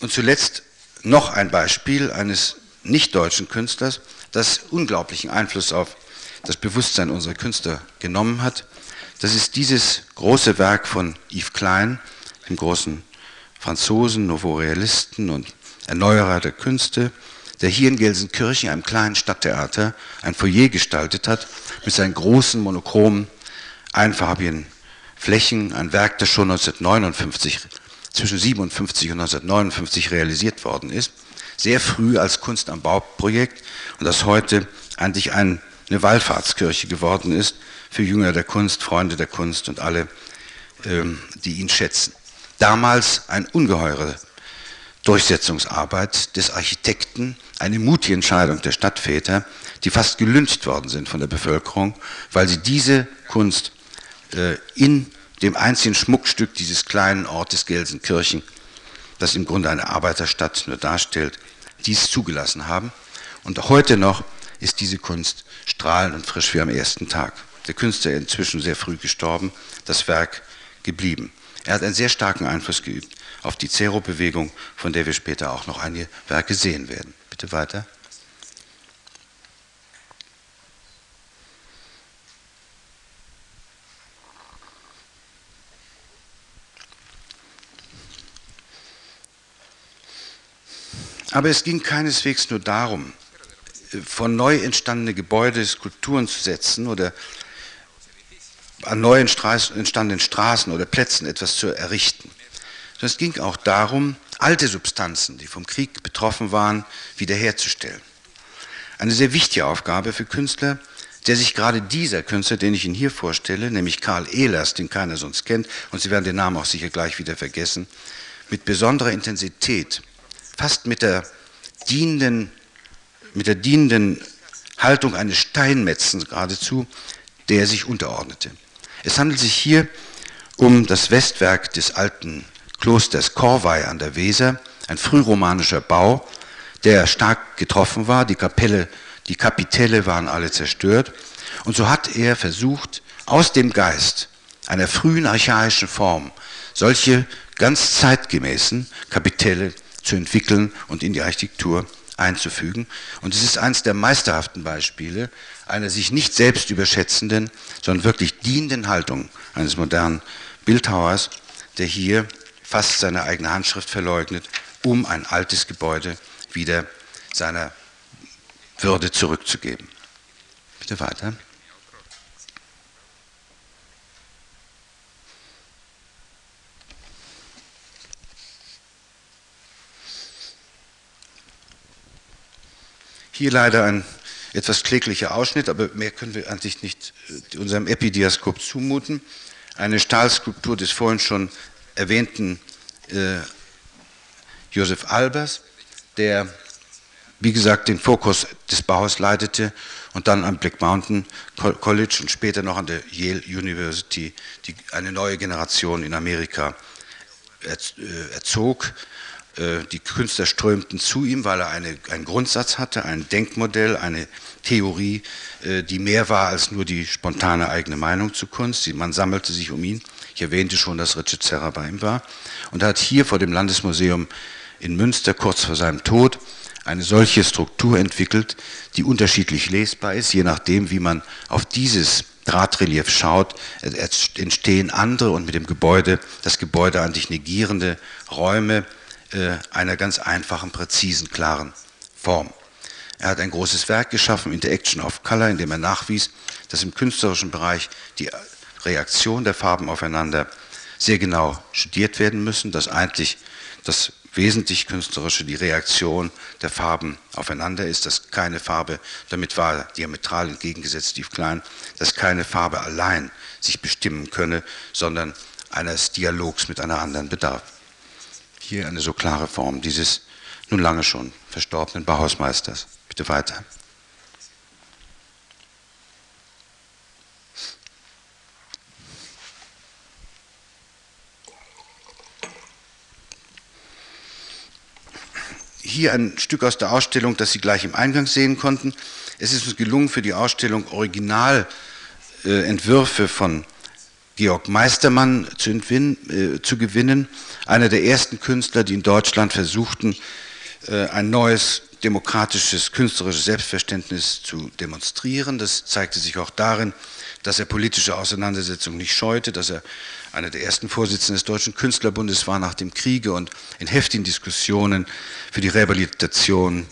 Und zuletzt noch ein Beispiel eines nicht-deutschen Künstlers, das unglaublichen Einfluss auf das Bewusstsein unserer Künstler genommen hat. Das ist dieses große Werk von Yves Klein, dem großen Franzosen, Novorealisten und Erneuerer der Künste, der hier in Gelsenkirchen, einem kleinen Stadttheater, ein Foyer gestaltet hat, mit seinen großen, monochromen, einfarbigen Flächen, ein Werk, das schon 1959, zwischen 57 und 1959 realisiert worden ist, sehr früh als Kunst am Bauprojekt und das heute eigentlich eine Wallfahrtskirche geworden ist, für Jünger der Kunst, Freunde der Kunst und alle, ähm, die ihn schätzen. Damals eine ungeheure Durchsetzungsarbeit des Architekten, eine mutige Entscheidung der Stadtväter, die fast gelüncht worden sind von der Bevölkerung, weil sie diese Kunst äh, in dem einzigen Schmuckstück dieses kleinen Ortes Gelsenkirchen, das im Grunde eine Arbeiterstadt nur darstellt, dies zugelassen haben. Und heute noch ist diese Kunst strahlend und frisch wie am ersten Tag der Künstler inzwischen sehr früh gestorben, das Werk geblieben. Er hat einen sehr starken Einfluss geübt auf die Zero-Bewegung, von der wir später auch noch einige Werke sehen werden. Bitte weiter. Aber es ging keineswegs nur darum, von neu entstandene Gebäude, Skulpturen zu setzen oder an neu entstandenen Straßen oder Plätzen etwas zu errichten. Sondern es ging auch darum, alte Substanzen, die vom Krieg betroffen waren, wiederherzustellen. Eine sehr wichtige Aufgabe für Künstler, der sich gerade dieser Künstler, den ich Ihnen hier vorstelle, nämlich Karl Ehlers, den keiner sonst kennt, und Sie werden den Namen auch sicher gleich wieder vergessen, mit besonderer Intensität, fast mit der dienenden, mit der dienenden Haltung eines Steinmetzens geradezu, der sich unterordnete. Es handelt sich hier um das Westwerk des alten Klosters Korvei an der Weser, ein frühromanischer Bau, der stark getroffen war. Die Kapelle, die Kapitelle waren alle zerstört. Und so hat er versucht, aus dem Geist einer frühen archaischen Form solche ganz zeitgemäßen Kapitelle zu entwickeln und in die Architektur einzufügen. Und es ist eines der meisterhaften Beispiele einer sich nicht selbst überschätzenden, sondern wirklich dienenden Haltung eines modernen Bildhauers, der hier fast seine eigene Handschrift verleugnet, um ein altes Gebäude wieder seiner Würde zurückzugeben. Bitte weiter. Hier leider ein etwas kläglicher Ausschnitt, aber mehr können wir eigentlich nicht äh, unserem Epidiaskop zumuten. Eine Stahlskulptur des vorhin schon erwähnten äh, Josef Albers, der, wie gesagt, den Fokus des Baus leitete und dann am Black Mountain College und später noch an der Yale University die, eine neue Generation in Amerika äh, erzog. Äh, die Künstler strömten zu ihm, weil er eine, einen Grundsatz hatte, ein Denkmodell, eine Theorie, äh, die mehr war als nur die spontane eigene Meinung zu Kunst. Man sammelte sich um ihn. Ich erwähnte schon, dass Richard Serra bei ihm war. Und er hat hier vor dem Landesmuseum in Münster kurz vor seinem Tod eine solche Struktur entwickelt, die unterschiedlich lesbar ist, je nachdem, wie man auf dieses Drahtrelief schaut, entstehen andere und mit dem Gebäude, das Gebäude eigentlich negierende Räume, einer ganz einfachen, präzisen, klaren Form. Er hat ein großes Werk geschaffen, Interaction of Color, in dem er nachwies, dass im künstlerischen Bereich die Reaktion der Farben aufeinander sehr genau studiert werden müssen, dass eigentlich das wesentlich künstlerische die Reaktion der Farben aufeinander ist, dass keine Farbe, damit war diametral entgegengesetzt Steve Klein, dass keine Farbe allein sich bestimmen könne, sondern eines Dialogs mit einer anderen bedarf hier eine so klare Form dieses nun lange schon verstorbenen Bauhausmeisters. Bitte weiter. Hier ein Stück aus der Ausstellung, das Sie gleich im Eingang sehen konnten. Es ist uns gelungen, für die Ausstellung Originalentwürfe von Georg Meistermann zu, äh, zu, gewinnen, einer der ersten Künstler, die in Deutschland versuchten, äh, ein neues demokratisches, künstlerisches Selbstverständnis zu demonstrieren. Das zeigte sich auch darin, dass er politische Auseinandersetzungen nicht scheute, dass er einer der ersten Vorsitzenden des Deutschen Künstlerbundes war nach dem Kriege und in heftigen Diskussionen für die Rehabilitation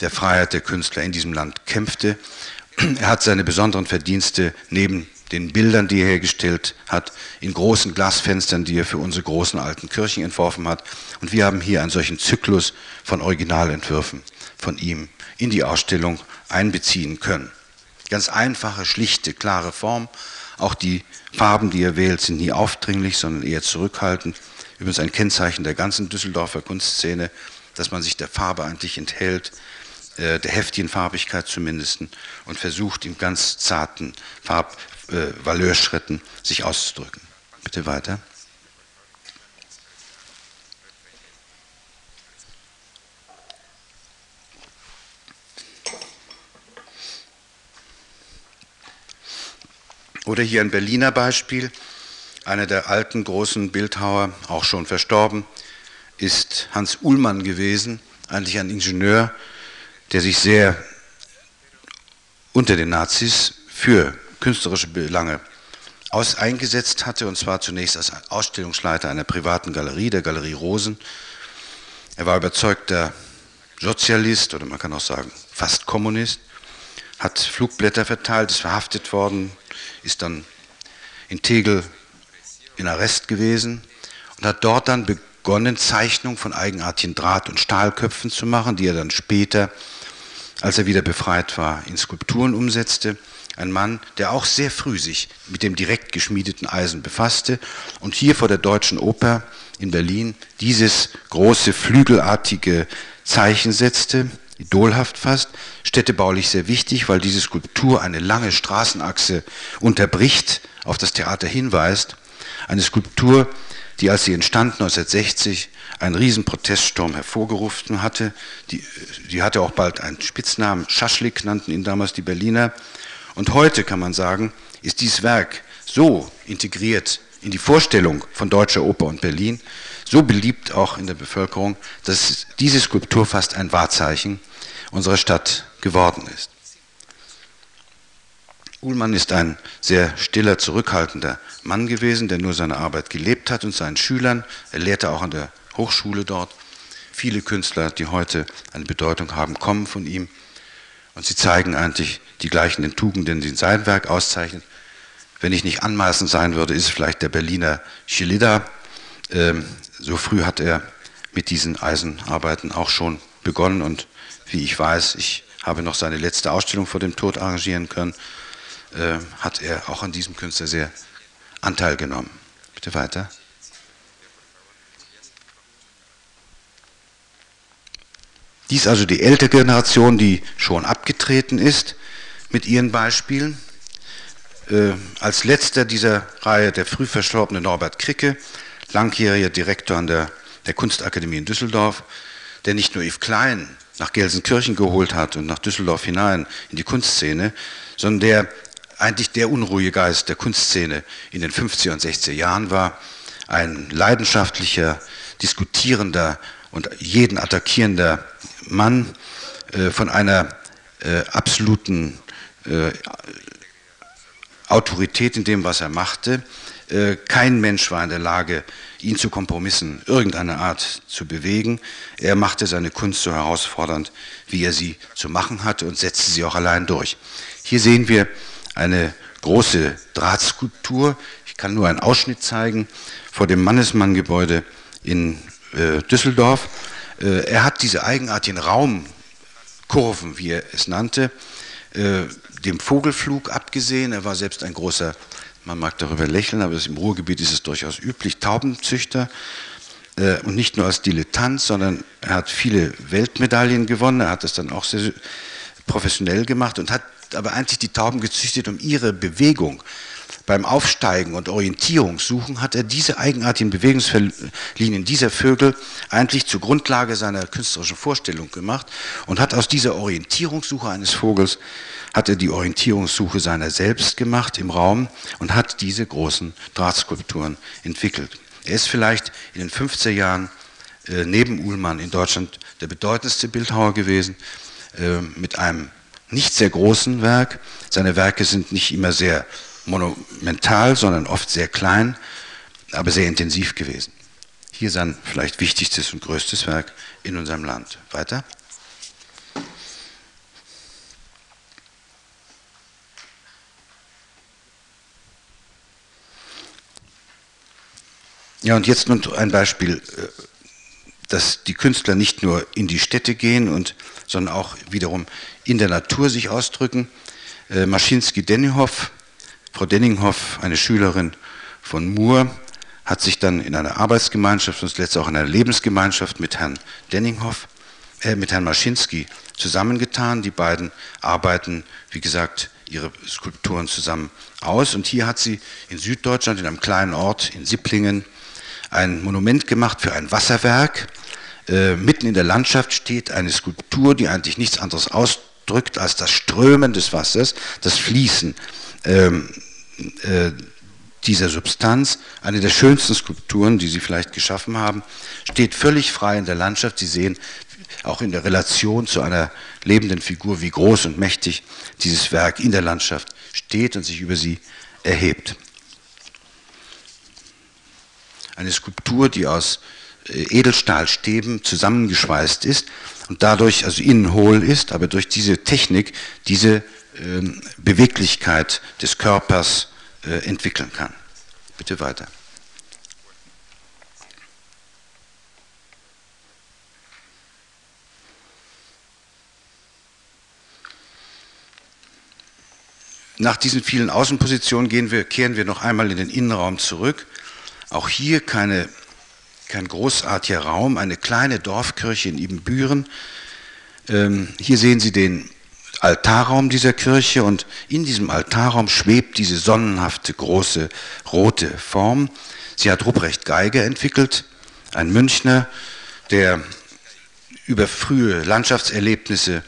der Freiheit der Künstler in diesem Land kämpfte. Er hat seine besonderen Verdienste neben den Bildern, die er hergestellt hat, in großen Glasfenstern, die er für unsere großen alten Kirchen entworfen hat. Und wir haben hier einen solchen Zyklus von Originalentwürfen von ihm in die Ausstellung einbeziehen können. Ganz einfache, schlichte, klare Form. Auch die Farben, die er wählt, sind nie aufdringlich, sondern eher zurückhaltend. Übrigens ein Kennzeichen der ganzen Düsseldorfer Kunstszene, dass man sich der Farbe eigentlich enthält, äh, der heftigen Farbigkeit zumindest, und versucht, im ganz zarten Farb, äh, Valleurschritten sich auszudrücken. Bitte weiter. Oder hier ein Berliner Beispiel. Einer der alten großen Bildhauer, auch schon verstorben, ist Hans Uhlmann gewesen, eigentlich ein Ingenieur, der sich sehr unter den Nazis für künstlerische Belange aus eingesetzt hatte, und zwar zunächst als Ausstellungsleiter einer privaten Galerie, der Galerie Rosen. Er war überzeugter Sozialist oder man kann auch sagen fast Kommunist, hat Flugblätter verteilt, ist verhaftet worden, ist dann in Tegel in Arrest gewesen und hat dort dann begonnen, Zeichnungen von eigenartigen Draht- und Stahlköpfen zu machen, die er dann später, als er wieder befreit war, in Skulpturen umsetzte. Ein Mann, der auch sehr früh sich mit dem direkt geschmiedeten Eisen befasste und hier vor der Deutschen Oper in Berlin dieses große flügelartige Zeichen setzte, idolhaft fast, städtebaulich sehr wichtig, weil diese Skulptur eine lange Straßenachse unterbricht, auf das Theater hinweist. Eine Skulptur, die, als sie entstand 1960, einen riesen Proteststurm hervorgerufen hatte. Die, die hatte auch bald einen Spitznamen, Schaschlik nannten ihn damals die Berliner. Und heute kann man sagen, ist dieses Werk so integriert in die Vorstellung von Deutscher Oper und Berlin, so beliebt auch in der Bevölkerung, dass diese Skulptur fast ein Wahrzeichen unserer Stadt geworden ist. Uhlmann ist ein sehr stiller, zurückhaltender Mann gewesen, der nur seine Arbeit gelebt hat und seinen Schülern, er lehrte auch an der Hochschule dort, viele Künstler, die heute eine Bedeutung haben, kommen von ihm. Und sie zeigen eigentlich die gleichen Tugenden, die in seinem Werk auszeichnen. Wenn ich nicht anmaßend sein würde, ist es vielleicht der Berliner Schilida. Ähm, so früh hat er mit diesen Eisenarbeiten auch schon begonnen und wie ich weiß, ich habe noch seine letzte Ausstellung vor dem Tod arrangieren können, äh, hat er auch an diesem Künstler sehr Anteil genommen. Bitte weiter. Dies also die ältere Generation, die schon abgetreten ist mit ihren Beispielen. Äh, als letzter dieser Reihe der früh verstorbene Norbert Kricke, langjähriger Direktor an der, der Kunstakademie in Düsseldorf, der nicht nur Yves Klein nach Gelsenkirchen geholt hat und nach Düsseldorf hinein in die Kunstszene, sondern der eigentlich der unruhige Geist der Kunstszene in den 50er und 60er Jahren war, ein leidenschaftlicher, diskutierender und jeden attackierender Mann äh, von einer äh, absoluten äh, Autorität in dem, was er machte. Äh, kein Mensch war in der Lage, ihn zu Kompromissen irgendeiner Art zu bewegen. Er machte seine Kunst so herausfordernd, wie er sie zu machen hatte und setzte sie auch allein durch. Hier sehen wir eine große Drahtskulptur. Ich kann nur einen Ausschnitt zeigen vor dem Mannesmann-Gebäude in äh, Düsseldorf. Äh, er hat diese eigenartigen Raumkurven, wie er es nannte, äh, dem Vogelflug abgesehen. Er war selbst ein großer, man mag darüber lächeln, aber im Ruhrgebiet ist es durchaus üblich, Taubenzüchter. Äh, und nicht nur als Dilettant, sondern er hat viele Weltmedaillen gewonnen. Er hat das dann auch sehr professionell gemacht und hat aber eigentlich die Tauben gezüchtet, um ihre Bewegung beim Aufsteigen und Orientierungssuchen hat er diese eigenartigen Bewegungslinien dieser Vögel eigentlich zur Grundlage seiner künstlerischen Vorstellung gemacht und hat aus dieser Orientierungssuche eines Vogels hat er die Orientierungssuche seiner selbst gemacht im Raum und hat diese großen Drahtskulpturen entwickelt. Er ist vielleicht in den 50er Jahren äh, neben Uhlmann in Deutschland der bedeutendste Bildhauer gewesen, äh, mit einem nicht sehr großen Werk. Seine Werke sind nicht immer sehr monumental, sondern oft sehr klein, aber sehr intensiv gewesen. Hier sein vielleicht wichtigstes und größtes Werk in unserem Land. Weiter. Ja, und jetzt noch ein Beispiel, äh, dass die Künstler nicht nur in die Städte gehen, und, sondern auch wiederum in der Natur sich ausdrücken. Äh, Maschinski-Denninghoff, Frau Denninghoff, eine Schülerin von Moore, hat sich dann in einer Arbeitsgemeinschaft und zuletzt auch in einer Lebensgemeinschaft mit Herrn Denninghoff, äh, mit Herrn Maschinski zusammengetan. Die beiden arbeiten, wie gesagt, ihre Skulpturen zusammen aus. Und hier hat sie in Süddeutschland, in einem kleinen Ort in Sipplingen, ein Monument gemacht für ein Wasserwerk. Äh, mitten in der Landschaft steht eine Skulptur, die eigentlich nichts anderes ausdrückt als das Strömen des Wassers, das Fließen ähm, äh, dieser Substanz. Eine der schönsten Skulpturen, die Sie vielleicht geschaffen haben, steht völlig frei in der Landschaft. Sie sehen auch in der Relation zu einer lebenden Figur, wie groß und mächtig dieses Werk in der Landschaft steht und sich über sie erhebt. Eine Skulptur, die aus äh, Edelstahlstäben zusammengeschweißt ist und dadurch also innen hohl ist, aber durch diese Technik diese ähm, Beweglichkeit des Körpers äh, entwickeln kann. Bitte weiter. Nach diesen vielen Außenpositionen wir, kehren wir noch einmal in den Innenraum zurück. Auch hier keine, kein großartiger Raum, eine kleine Dorfkirche in Ibbenbüren. Ähm, hier sehen Sie den Altarraum dieser Kirche und in diesem Altarraum schwebt diese sonnenhafte große rote Form. Sie hat Ruprecht Geiger entwickelt, ein Münchner, der über frühe Landschaftserlebnisse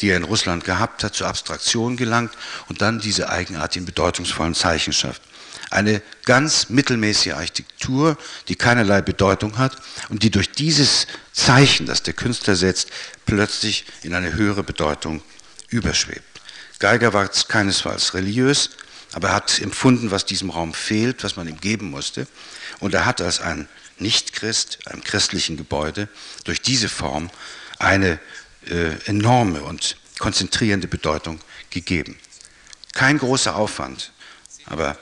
die er in Russland gehabt hat, zur Abstraktion gelangt und dann diese eigenartigen, bedeutungsvollen Zeichen schafft. Eine ganz mittelmäßige Architektur, die keinerlei Bedeutung hat und die durch dieses Zeichen, das der Künstler setzt, plötzlich in eine höhere Bedeutung überschwebt. Geiger war keinesfalls religiös, aber er hat empfunden, was diesem Raum fehlt, was man ihm geben musste. Und er hat als ein Nicht-Christ, einem christlichen Gebäude, durch diese Form eine äh, enorme und konzentrierende Bedeutung gegeben. Kein großer Aufwand, aber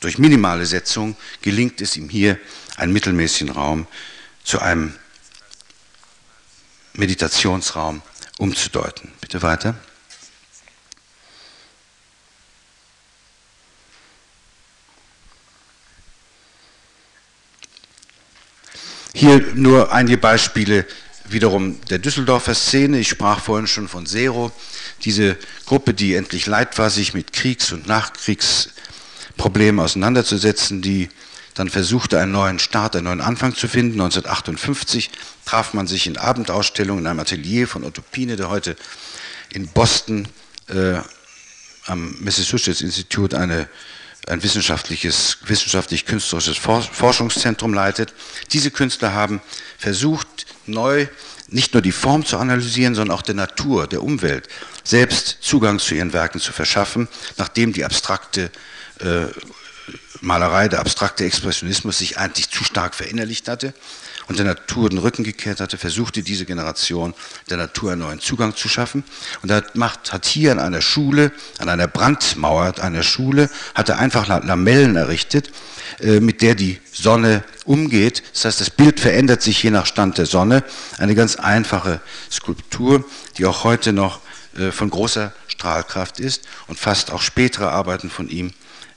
durch minimale Setzung gelingt es ihm hier, einen mittelmäßigen Raum zu einem Meditationsraum umzudeuten. Bitte weiter. Hier nur einige Beispiele wiederum der Düsseldorfer Szene. Ich sprach vorhin schon von Zero, diese Gruppe, die endlich leid war, sich mit Kriegs- und Nachkriegsproblemen auseinanderzusetzen, die dann versuchte, einen neuen Start, einen neuen Anfang zu finden. 1958 traf man sich in Abendausstellungen in einem Atelier von Otto Pine, der heute in Boston äh, am Massachusetts Institute eine, ein wissenschaftliches, wissenschaftlich-künstlerisches Forschungszentrum leitet. Diese Künstler haben versucht, neu nicht nur die Form zu analysieren, sondern auch der Natur, der Umwelt, selbst Zugang zu ihren Werken zu verschaffen, nachdem die abstrakte äh, Malerei, der abstrakte Expressionismus sich eigentlich zu stark verinnerlicht hatte und der Natur den Rücken gekehrt hatte, versuchte diese Generation der Natur einen neuen Zugang zu schaffen. Und er macht, hat hier an einer Schule, an einer Brandmauer einer Schule, hat er einfach Lamellen errichtet, äh, mit der die Sonne umgeht. Das heißt, das Bild verändert sich je nach Stand der Sonne. Eine ganz einfache Skulptur, die auch heute noch äh, von großer Strahlkraft ist und fast auch spätere Arbeiten von ihm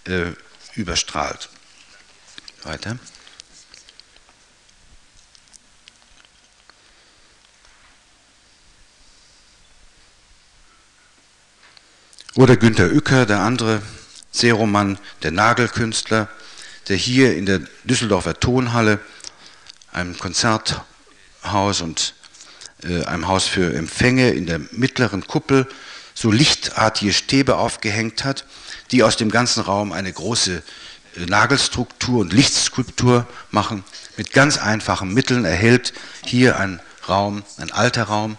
äh, überstrahlt. Weiter. Oder Günter Uecker, der andere Seeromann, der Nagelkünstler, der hier in der Düsseldorfer Tonhalle, einem Konzerthaus und äh, einem Haus für Empfänge in der mittleren Kuppel so lichtartige Stäbe aufgehängt hat, die aus dem ganzen Raum eine große äh, Nagelstruktur und Lichtskulptur machen. Mit ganz einfachen Mitteln erhält hier ein Raum, ein alter Raum,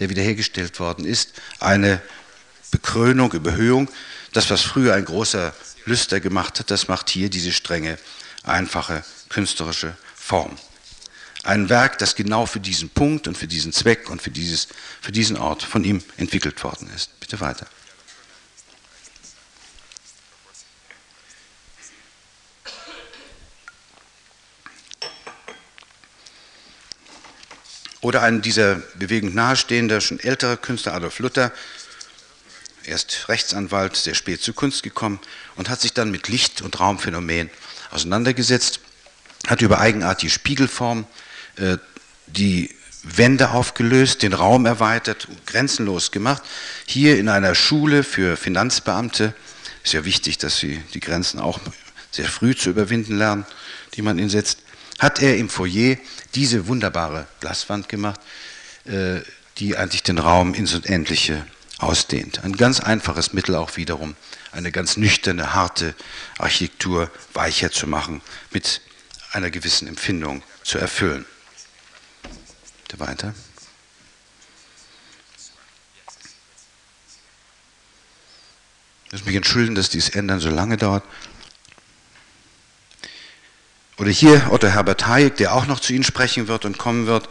der wiederhergestellt worden ist, eine Bekrönung, Überhöhung. Das, was früher ein großer Lüster gemacht hat, das macht hier diese strenge, einfache, künstlerische Form. Ein Werk, das genau für diesen Punkt und für diesen Zweck und für, dieses, für diesen Ort von ihm entwickelt worden ist. Bitte weiter. Oder ein dieser Bewegung nahestehender, schon älterer Künstler, Adolf Luther, erst Rechtsanwalt, sehr spät zur Kunst gekommen und hat sich dann mit Licht- und Raumphänomenen auseinandergesetzt, hat über eigenartige Spiegelformen äh, die Wände aufgelöst, den Raum erweitert, grenzenlos gemacht. Hier in einer Schule für Finanzbeamte. Ist ja wichtig, dass sie die Grenzen auch sehr früh zu überwinden lernen, die man ihnen setzt, hat er im Foyer diese wunderbare Glaswand gemacht, äh, die eigentlich den Raum ins Unendliche ausdehnt. Ein ganz einfaches Mittel auch wiederum, eine ganz nüchterne, harte Architektur weicher zu machen, mit einer gewissen Empfindung zu erfüllen. Bitte weiter. Ich muss mich entschuldigen, dass dies Ändern so lange dauert. Oder hier Otto Herbert Hayek, der auch noch zu Ihnen sprechen wird und kommen wird,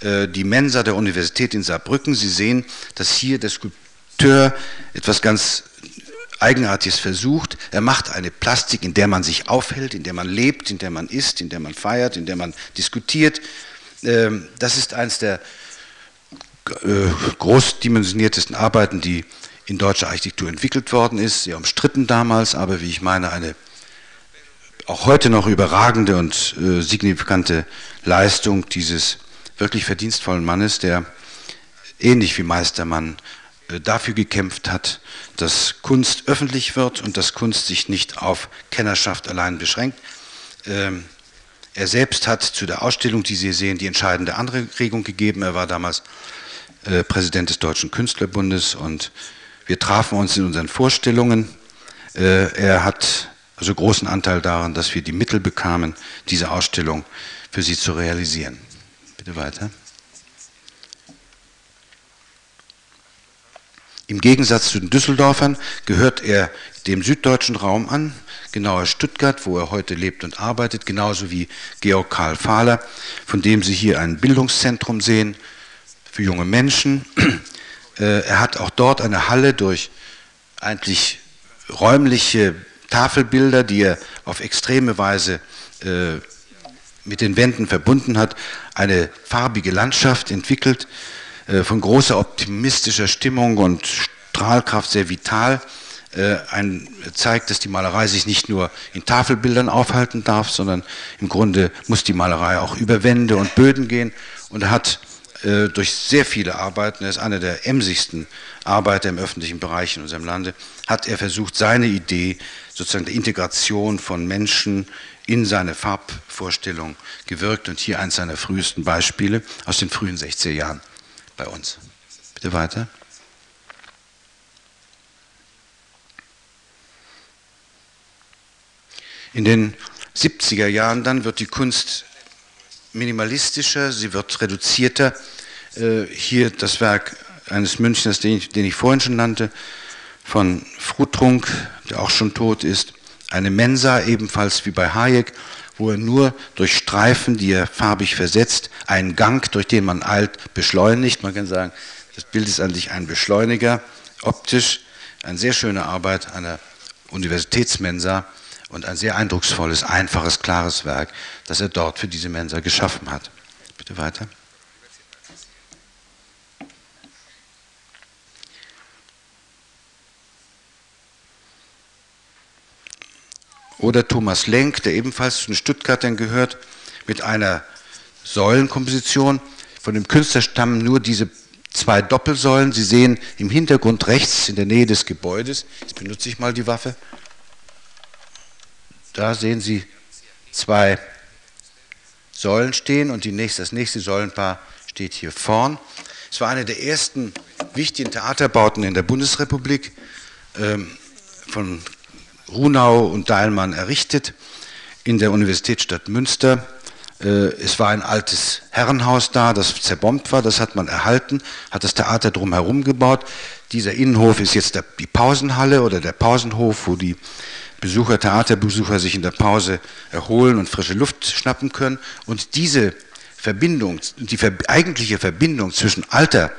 äh, die Mensa der Universität in Saarbrücken. Sie sehen, dass hier der Skulpteur etwas ganz Eigenartiges versucht. Er macht eine Plastik, in der man sich aufhält, in der man lebt, in der man isst, in der man feiert, in der man diskutiert. Ähm, das ist eines der äh, großdimensioniertesten Arbeiten, die in deutscher Architektur entwickelt worden ist, sehr umstritten damals, aber wie ich meine, eine auch heute noch überragende und äh, signifikante Leistung dieses wirklich verdienstvollen Mannes, der ähnlich wie Meistermann äh, dafür gekämpft hat, dass Kunst öffentlich wird und dass Kunst sich nicht auf Kennerschaft allein beschränkt. Ähm, er selbst hat zu der Ausstellung, die Sie sehen, die entscheidende Anregung gegeben. Er war damals äh, Präsident des Deutschen Künstlerbundes und wir trafen uns in unseren Vorstellungen. Äh, er hat also großen Anteil daran, dass wir die Mittel bekamen, diese Ausstellung für Sie zu realisieren. Bitte weiter. Im Gegensatz zu den Düsseldorfern gehört er dem süddeutschen Raum an, genauer Stuttgart, wo er heute lebt und arbeitet, genauso wie Georg Karl Fahler, von dem Sie hier ein Bildungszentrum sehen für junge Menschen. Äh, er hat auch dort eine Halle durch eigentlich räumliche Tafelbilder, die er auf extreme Weise äh, mit den Wänden verbunden hat, eine farbige Landschaft entwickelt, äh, von großer optimistischer Stimmung und Strahlkraft, sehr vital. Äh, ein, zeigt, dass die Malerei sich nicht nur in Tafelbildern aufhalten darf, sondern im Grunde muss die Malerei auch über Wände und Böden gehen. Und hat äh, durch sehr viele Arbeiten, er ist einer der emsigsten Arbeiter im öffentlichen Bereich in unserem Lande, hat er versucht, seine Idee sozusagen der Integration von Menschen in seine Farbvorstellung gewirkt und hier eines seiner frühesten Beispiele aus den frühen 60er Jahren bei uns. Bitte weiter. In den 70er Jahren dann wird die Kunst minimalistischer, sie wird reduzierter. Äh, hier das Werk eines Münchners, den ich, den ich vorhin schon nannte, von Frutrunk, der auch schon tot ist. Eine Mensa, ebenfalls wie bei Hayek, wo er nur durch Streifen, die er farbig versetzt, einen Gang, durch den man eilt, beschleunigt. Man kann sagen, das Bild ist an sich ein Beschleuniger, optisch. Eine sehr schöne Arbeit einer Universitätsmensa und ein sehr eindrucksvolles, einfaches, klares Werk, das er dort für diese Mensa geschaffen hat. Bitte weiter. Oder Thomas Lenk, der ebenfalls zu den Stuttgartern gehört, mit einer Säulenkomposition. Von dem Künstler stammen nur diese zwei Doppelsäulen. Sie sehen im Hintergrund rechts in der Nähe des Gebäudes, jetzt benutze ich mal die Waffe, da sehen Sie zwei Säulen stehen und nächste, das nächste Säulenpaar steht hier vorn. Es war eine der ersten wichtigen Theaterbauten in der Bundesrepublik, ähm, von Runau und Deilmann errichtet, in der Universitätsstadt Münster. Äh, es war ein altes Herrenhaus da, das zerbombt war, das hat man erhalten, hat das Theater drumherum gebaut. Dieser Innenhof ist jetzt die Pausenhalle oder der Pausenhof, wo die Besucher, Theaterbesucher sich in der Pause erholen und frische Luft schnappen können. Und diese Verbindung, die eigentliche Verbindung zwischen alter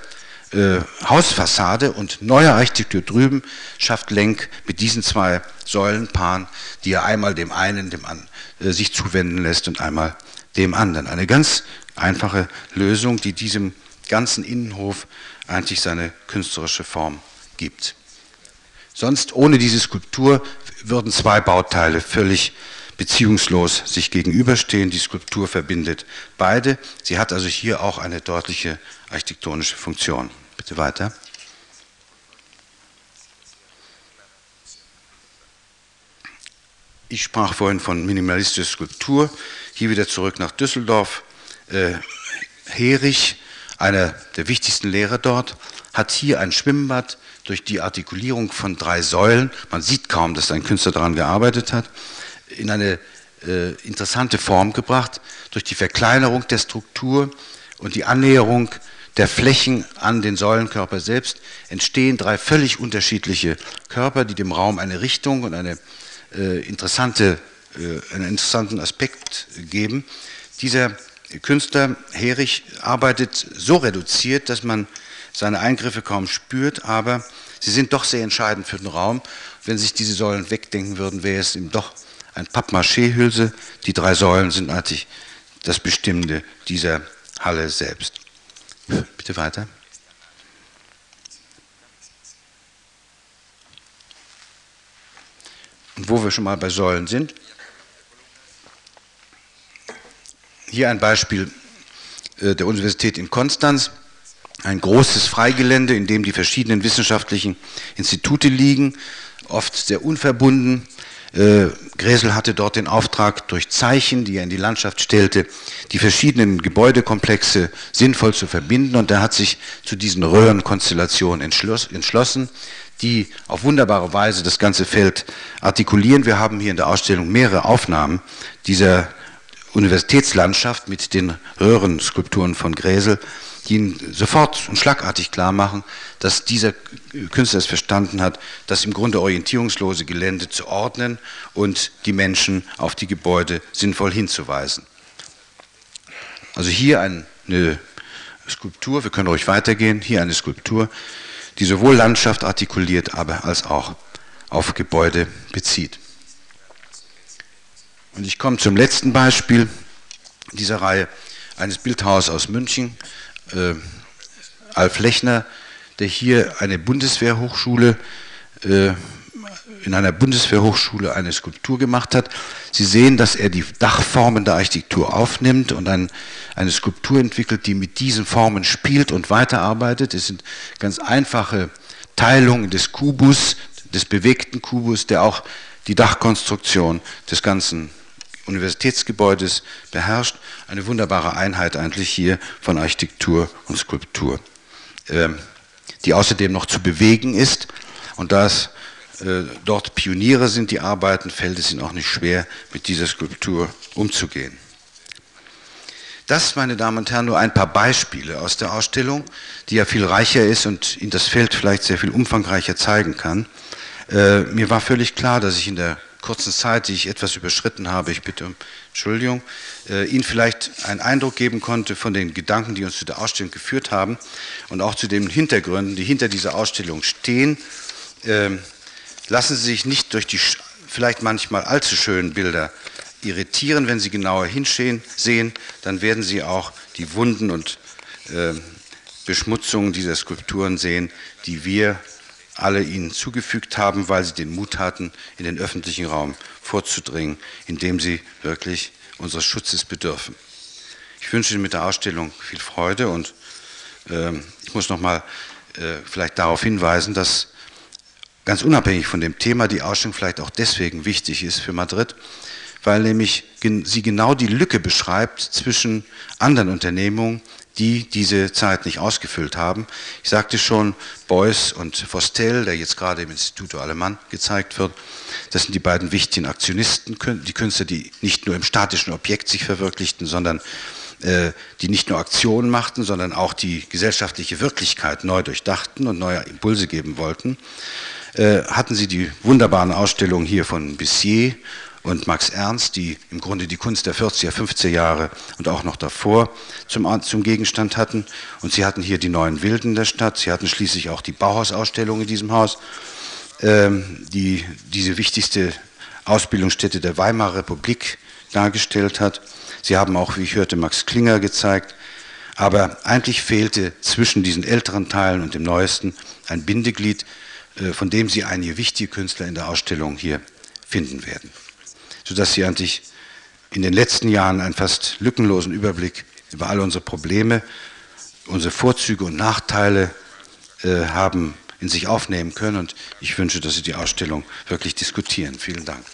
äh, Hausfassade und neuer Architektur drüben schafft Lenk mit diesen zwei Säulenpaaren, die er einmal dem einen dem an, äh, sich zuwenden lässt und einmal dem anderen. Eine ganz einfache Lösung, die diesem ganzen Innenhof eigentlich seine künstlerische Form gibt. Sonst ohne diese Skulptur würden zwei Bauteile völlig beziehungslos sich gegenüberstehen. Die Skulptur verbindet beide. Sie hat also hier auch eine deutliche architektonische Funktion. Bitte weiter. Ich sprach vorhin von minimalistischer Skulptur. Hier wieder zurück nach Düsseldorf. Äh, Herich, einer der wichtigsten Lehrer dort, hat hier ein Schwimmbad durch die Artikulierung von drei Säulen, man sieht kaum, dass ein Künstler daran gearbeitet hat, in eine äh, interessante Form gebracht, durch die Verkleinerung der Struktur und die Annäherung der Flächen an den Säulenkörper selbst entstehen drei völlig unterschiedliche Körper, die dem Raum eine Richtung und eine äh, interessante äh, einen interessanten Aspekt geben. Dieser Künstler Herich arbeitet so reduziert, dass man seine Eingriffe kaum spürt, aber sie sind doch sehr entscheidend für den Raum. Wenn sich diese Säulen wegdenken würden, wäre es ihm doch ein Pappmaché-Hülse. Die drei Säulen sind eigentlich das Bestimmende dieser Halle selbst. Bitte weiter. Und wo wir schon mal bei Säulen sind, hier ein Beispiel äh, der Universität in Konstanz, ein großes Freigelände, in dem die verschiedenen wissenschaftlichen Institute liegen, oft sehr unverbunden. Äh, Gräsel hatte dort den Auftrag, durch Zeichen, die er in die Landschaft stellte, die verschiedenen Gebäudekomplexe sinnvoll zu verbinden. Und er hat sich zu diesen Röhrenkonstellationen entschlossen die auf wunderbare Weise das ganze Feld artikulieren. Wir haben hier in der Ausstellung mehrere Aufnahmen dieser Universitätslandschaft mit den Röhrenskulpturen von Gräsel, die ihn sofort und schlagartig klar machen, dass dieser Künstler es verstanden hat, das im Grunde orientierungslose Gelände zu ordnen und die Menschen auf die Gebäude sinnvoll hinzuweisen. Also hier eine Skulptur, wir können ruhig weitergehen, hier eine Skulptur, die sowohl Landschaft artikuliert, aber als auch auf Gebäude bezieht. Und ich komme zum letzten Beispiel dieser Reihe eines Bildhauers aus München, äh, Alf Lechner, der hier eine Bundeswehrhochschule äh, in einer Bundeswehrhochschule eine Skulptur gemacht hat. Sie sehen, dass er die Dachformen der Architektur aufnimmt und ein, eine Skulptur entwickelt, die mit diesen Formen spielt und weiterarbeitet. Es sind ganz einfache Teilungen des Kubus, des bewegten Kubus, der auch die Dachkonstruktion des ganzen Universitätsgebäudes beherrscht. Eine wunderbare Einheit eigentlich hier von Architektur und Skulptur, ähm, die außerdem noch zu bewegen ist. Und das äh, dort Pioniere sind, die arbeiten, fällt es ihnen auch nicht schwer, mit dieser Skulptur umzugehen. Das, meine Damen und Herren, nur ein paar Beispiele aus der Ausstellung, die ja viel reicher ist und Ihnen das Feld vielleicht sehr viel umfangreicher zeigen kann. Äh, mir war völlig klar, dass ich in der kurzen Zeit, die ich etwas überschritten habe, ich bitte um Entschuldigung, äh, Ihnen vielleicht einen Eindruck geben konnte von den Gedanken, die uns zu der Ausstellung geführt haben und auch zu den Hintergründen, die hinter dieser Ausstellung stehen. Ähm, lassen Sie sich nicht durch die vielleicht manchmal allzu schönen Bilder irritieren. Wenn Sie genauer hinsehen, sehen, dann werden Sie auch die Wunden und äh, Beschmutzungen dieser Skulpturen sehen, die wir alle ihnen zugefügt haben, weil sie den Mut hatten, in den öffentlichen Raum vorzudringen, indem sie wirklich unseres Schutzes bedürfen. Ich wünsche Ihnen mit der Ausstellung viel Freude und äh, ich muss noch mal äh, vielleicht darauf hinweisen, dass ganz unabhängig von dem Thema die Ausstellung vielleicht auch deswegen wichtig ist für Madrid, weil nämlich sie genau die Lücke beschreibt zwischen anderen Unternehmungen, die diese Zeit nicht ausgefüllt haben. Ich sagte schon, Beuys und Fostel, der jetzt gerade im Instituto Alemann gezeigt wird, das sind die beiden wichtigen Aktionisten, die Künstler, die nicht nur im statischen Objekt sich verwirklichten, sondern äh, die nicht nur Aktionen machten, sondern auch die gesellschaftliche Wirklichkeit neu durchdachten und neue Impulse geben wollten. Äh, hatten Sie die wunderbaren Ausstellungen hier von Bissier und Max Ernst, die im Grunde die Kunst der 40er, 50er Jahre und auch noch davor zum, zum Gegenstand hatten. Und Sie hatten hier die neuen Wilden der Stadt. Sie hatten schließlich auch die Bauhausausstellung in diesem Haus, ähm, die diese wichtigste Ausbildungsstätte der Weimarer Republik dargestellt hat. Sie haben auch, wie ich hörte, Max Klinger gezeigt. Aber eigentlich fehlte zwischen diesen älteren Teilen und dem neuesten ein Bindeglied, äh, von dem Sie einige wichtige Künstler in der Ausstellung hier finden werden. Sodass Sie eigentlich in den letzten Jahren einen fast lückenlosen Überblick über alle unsere Probleme, unsere Vorzüge und Nachteile äh, haben in sich aufnehmen können. Und ich wünsche, dass Sie die Ausstellung wirklich diskutieren. Vielen Dank.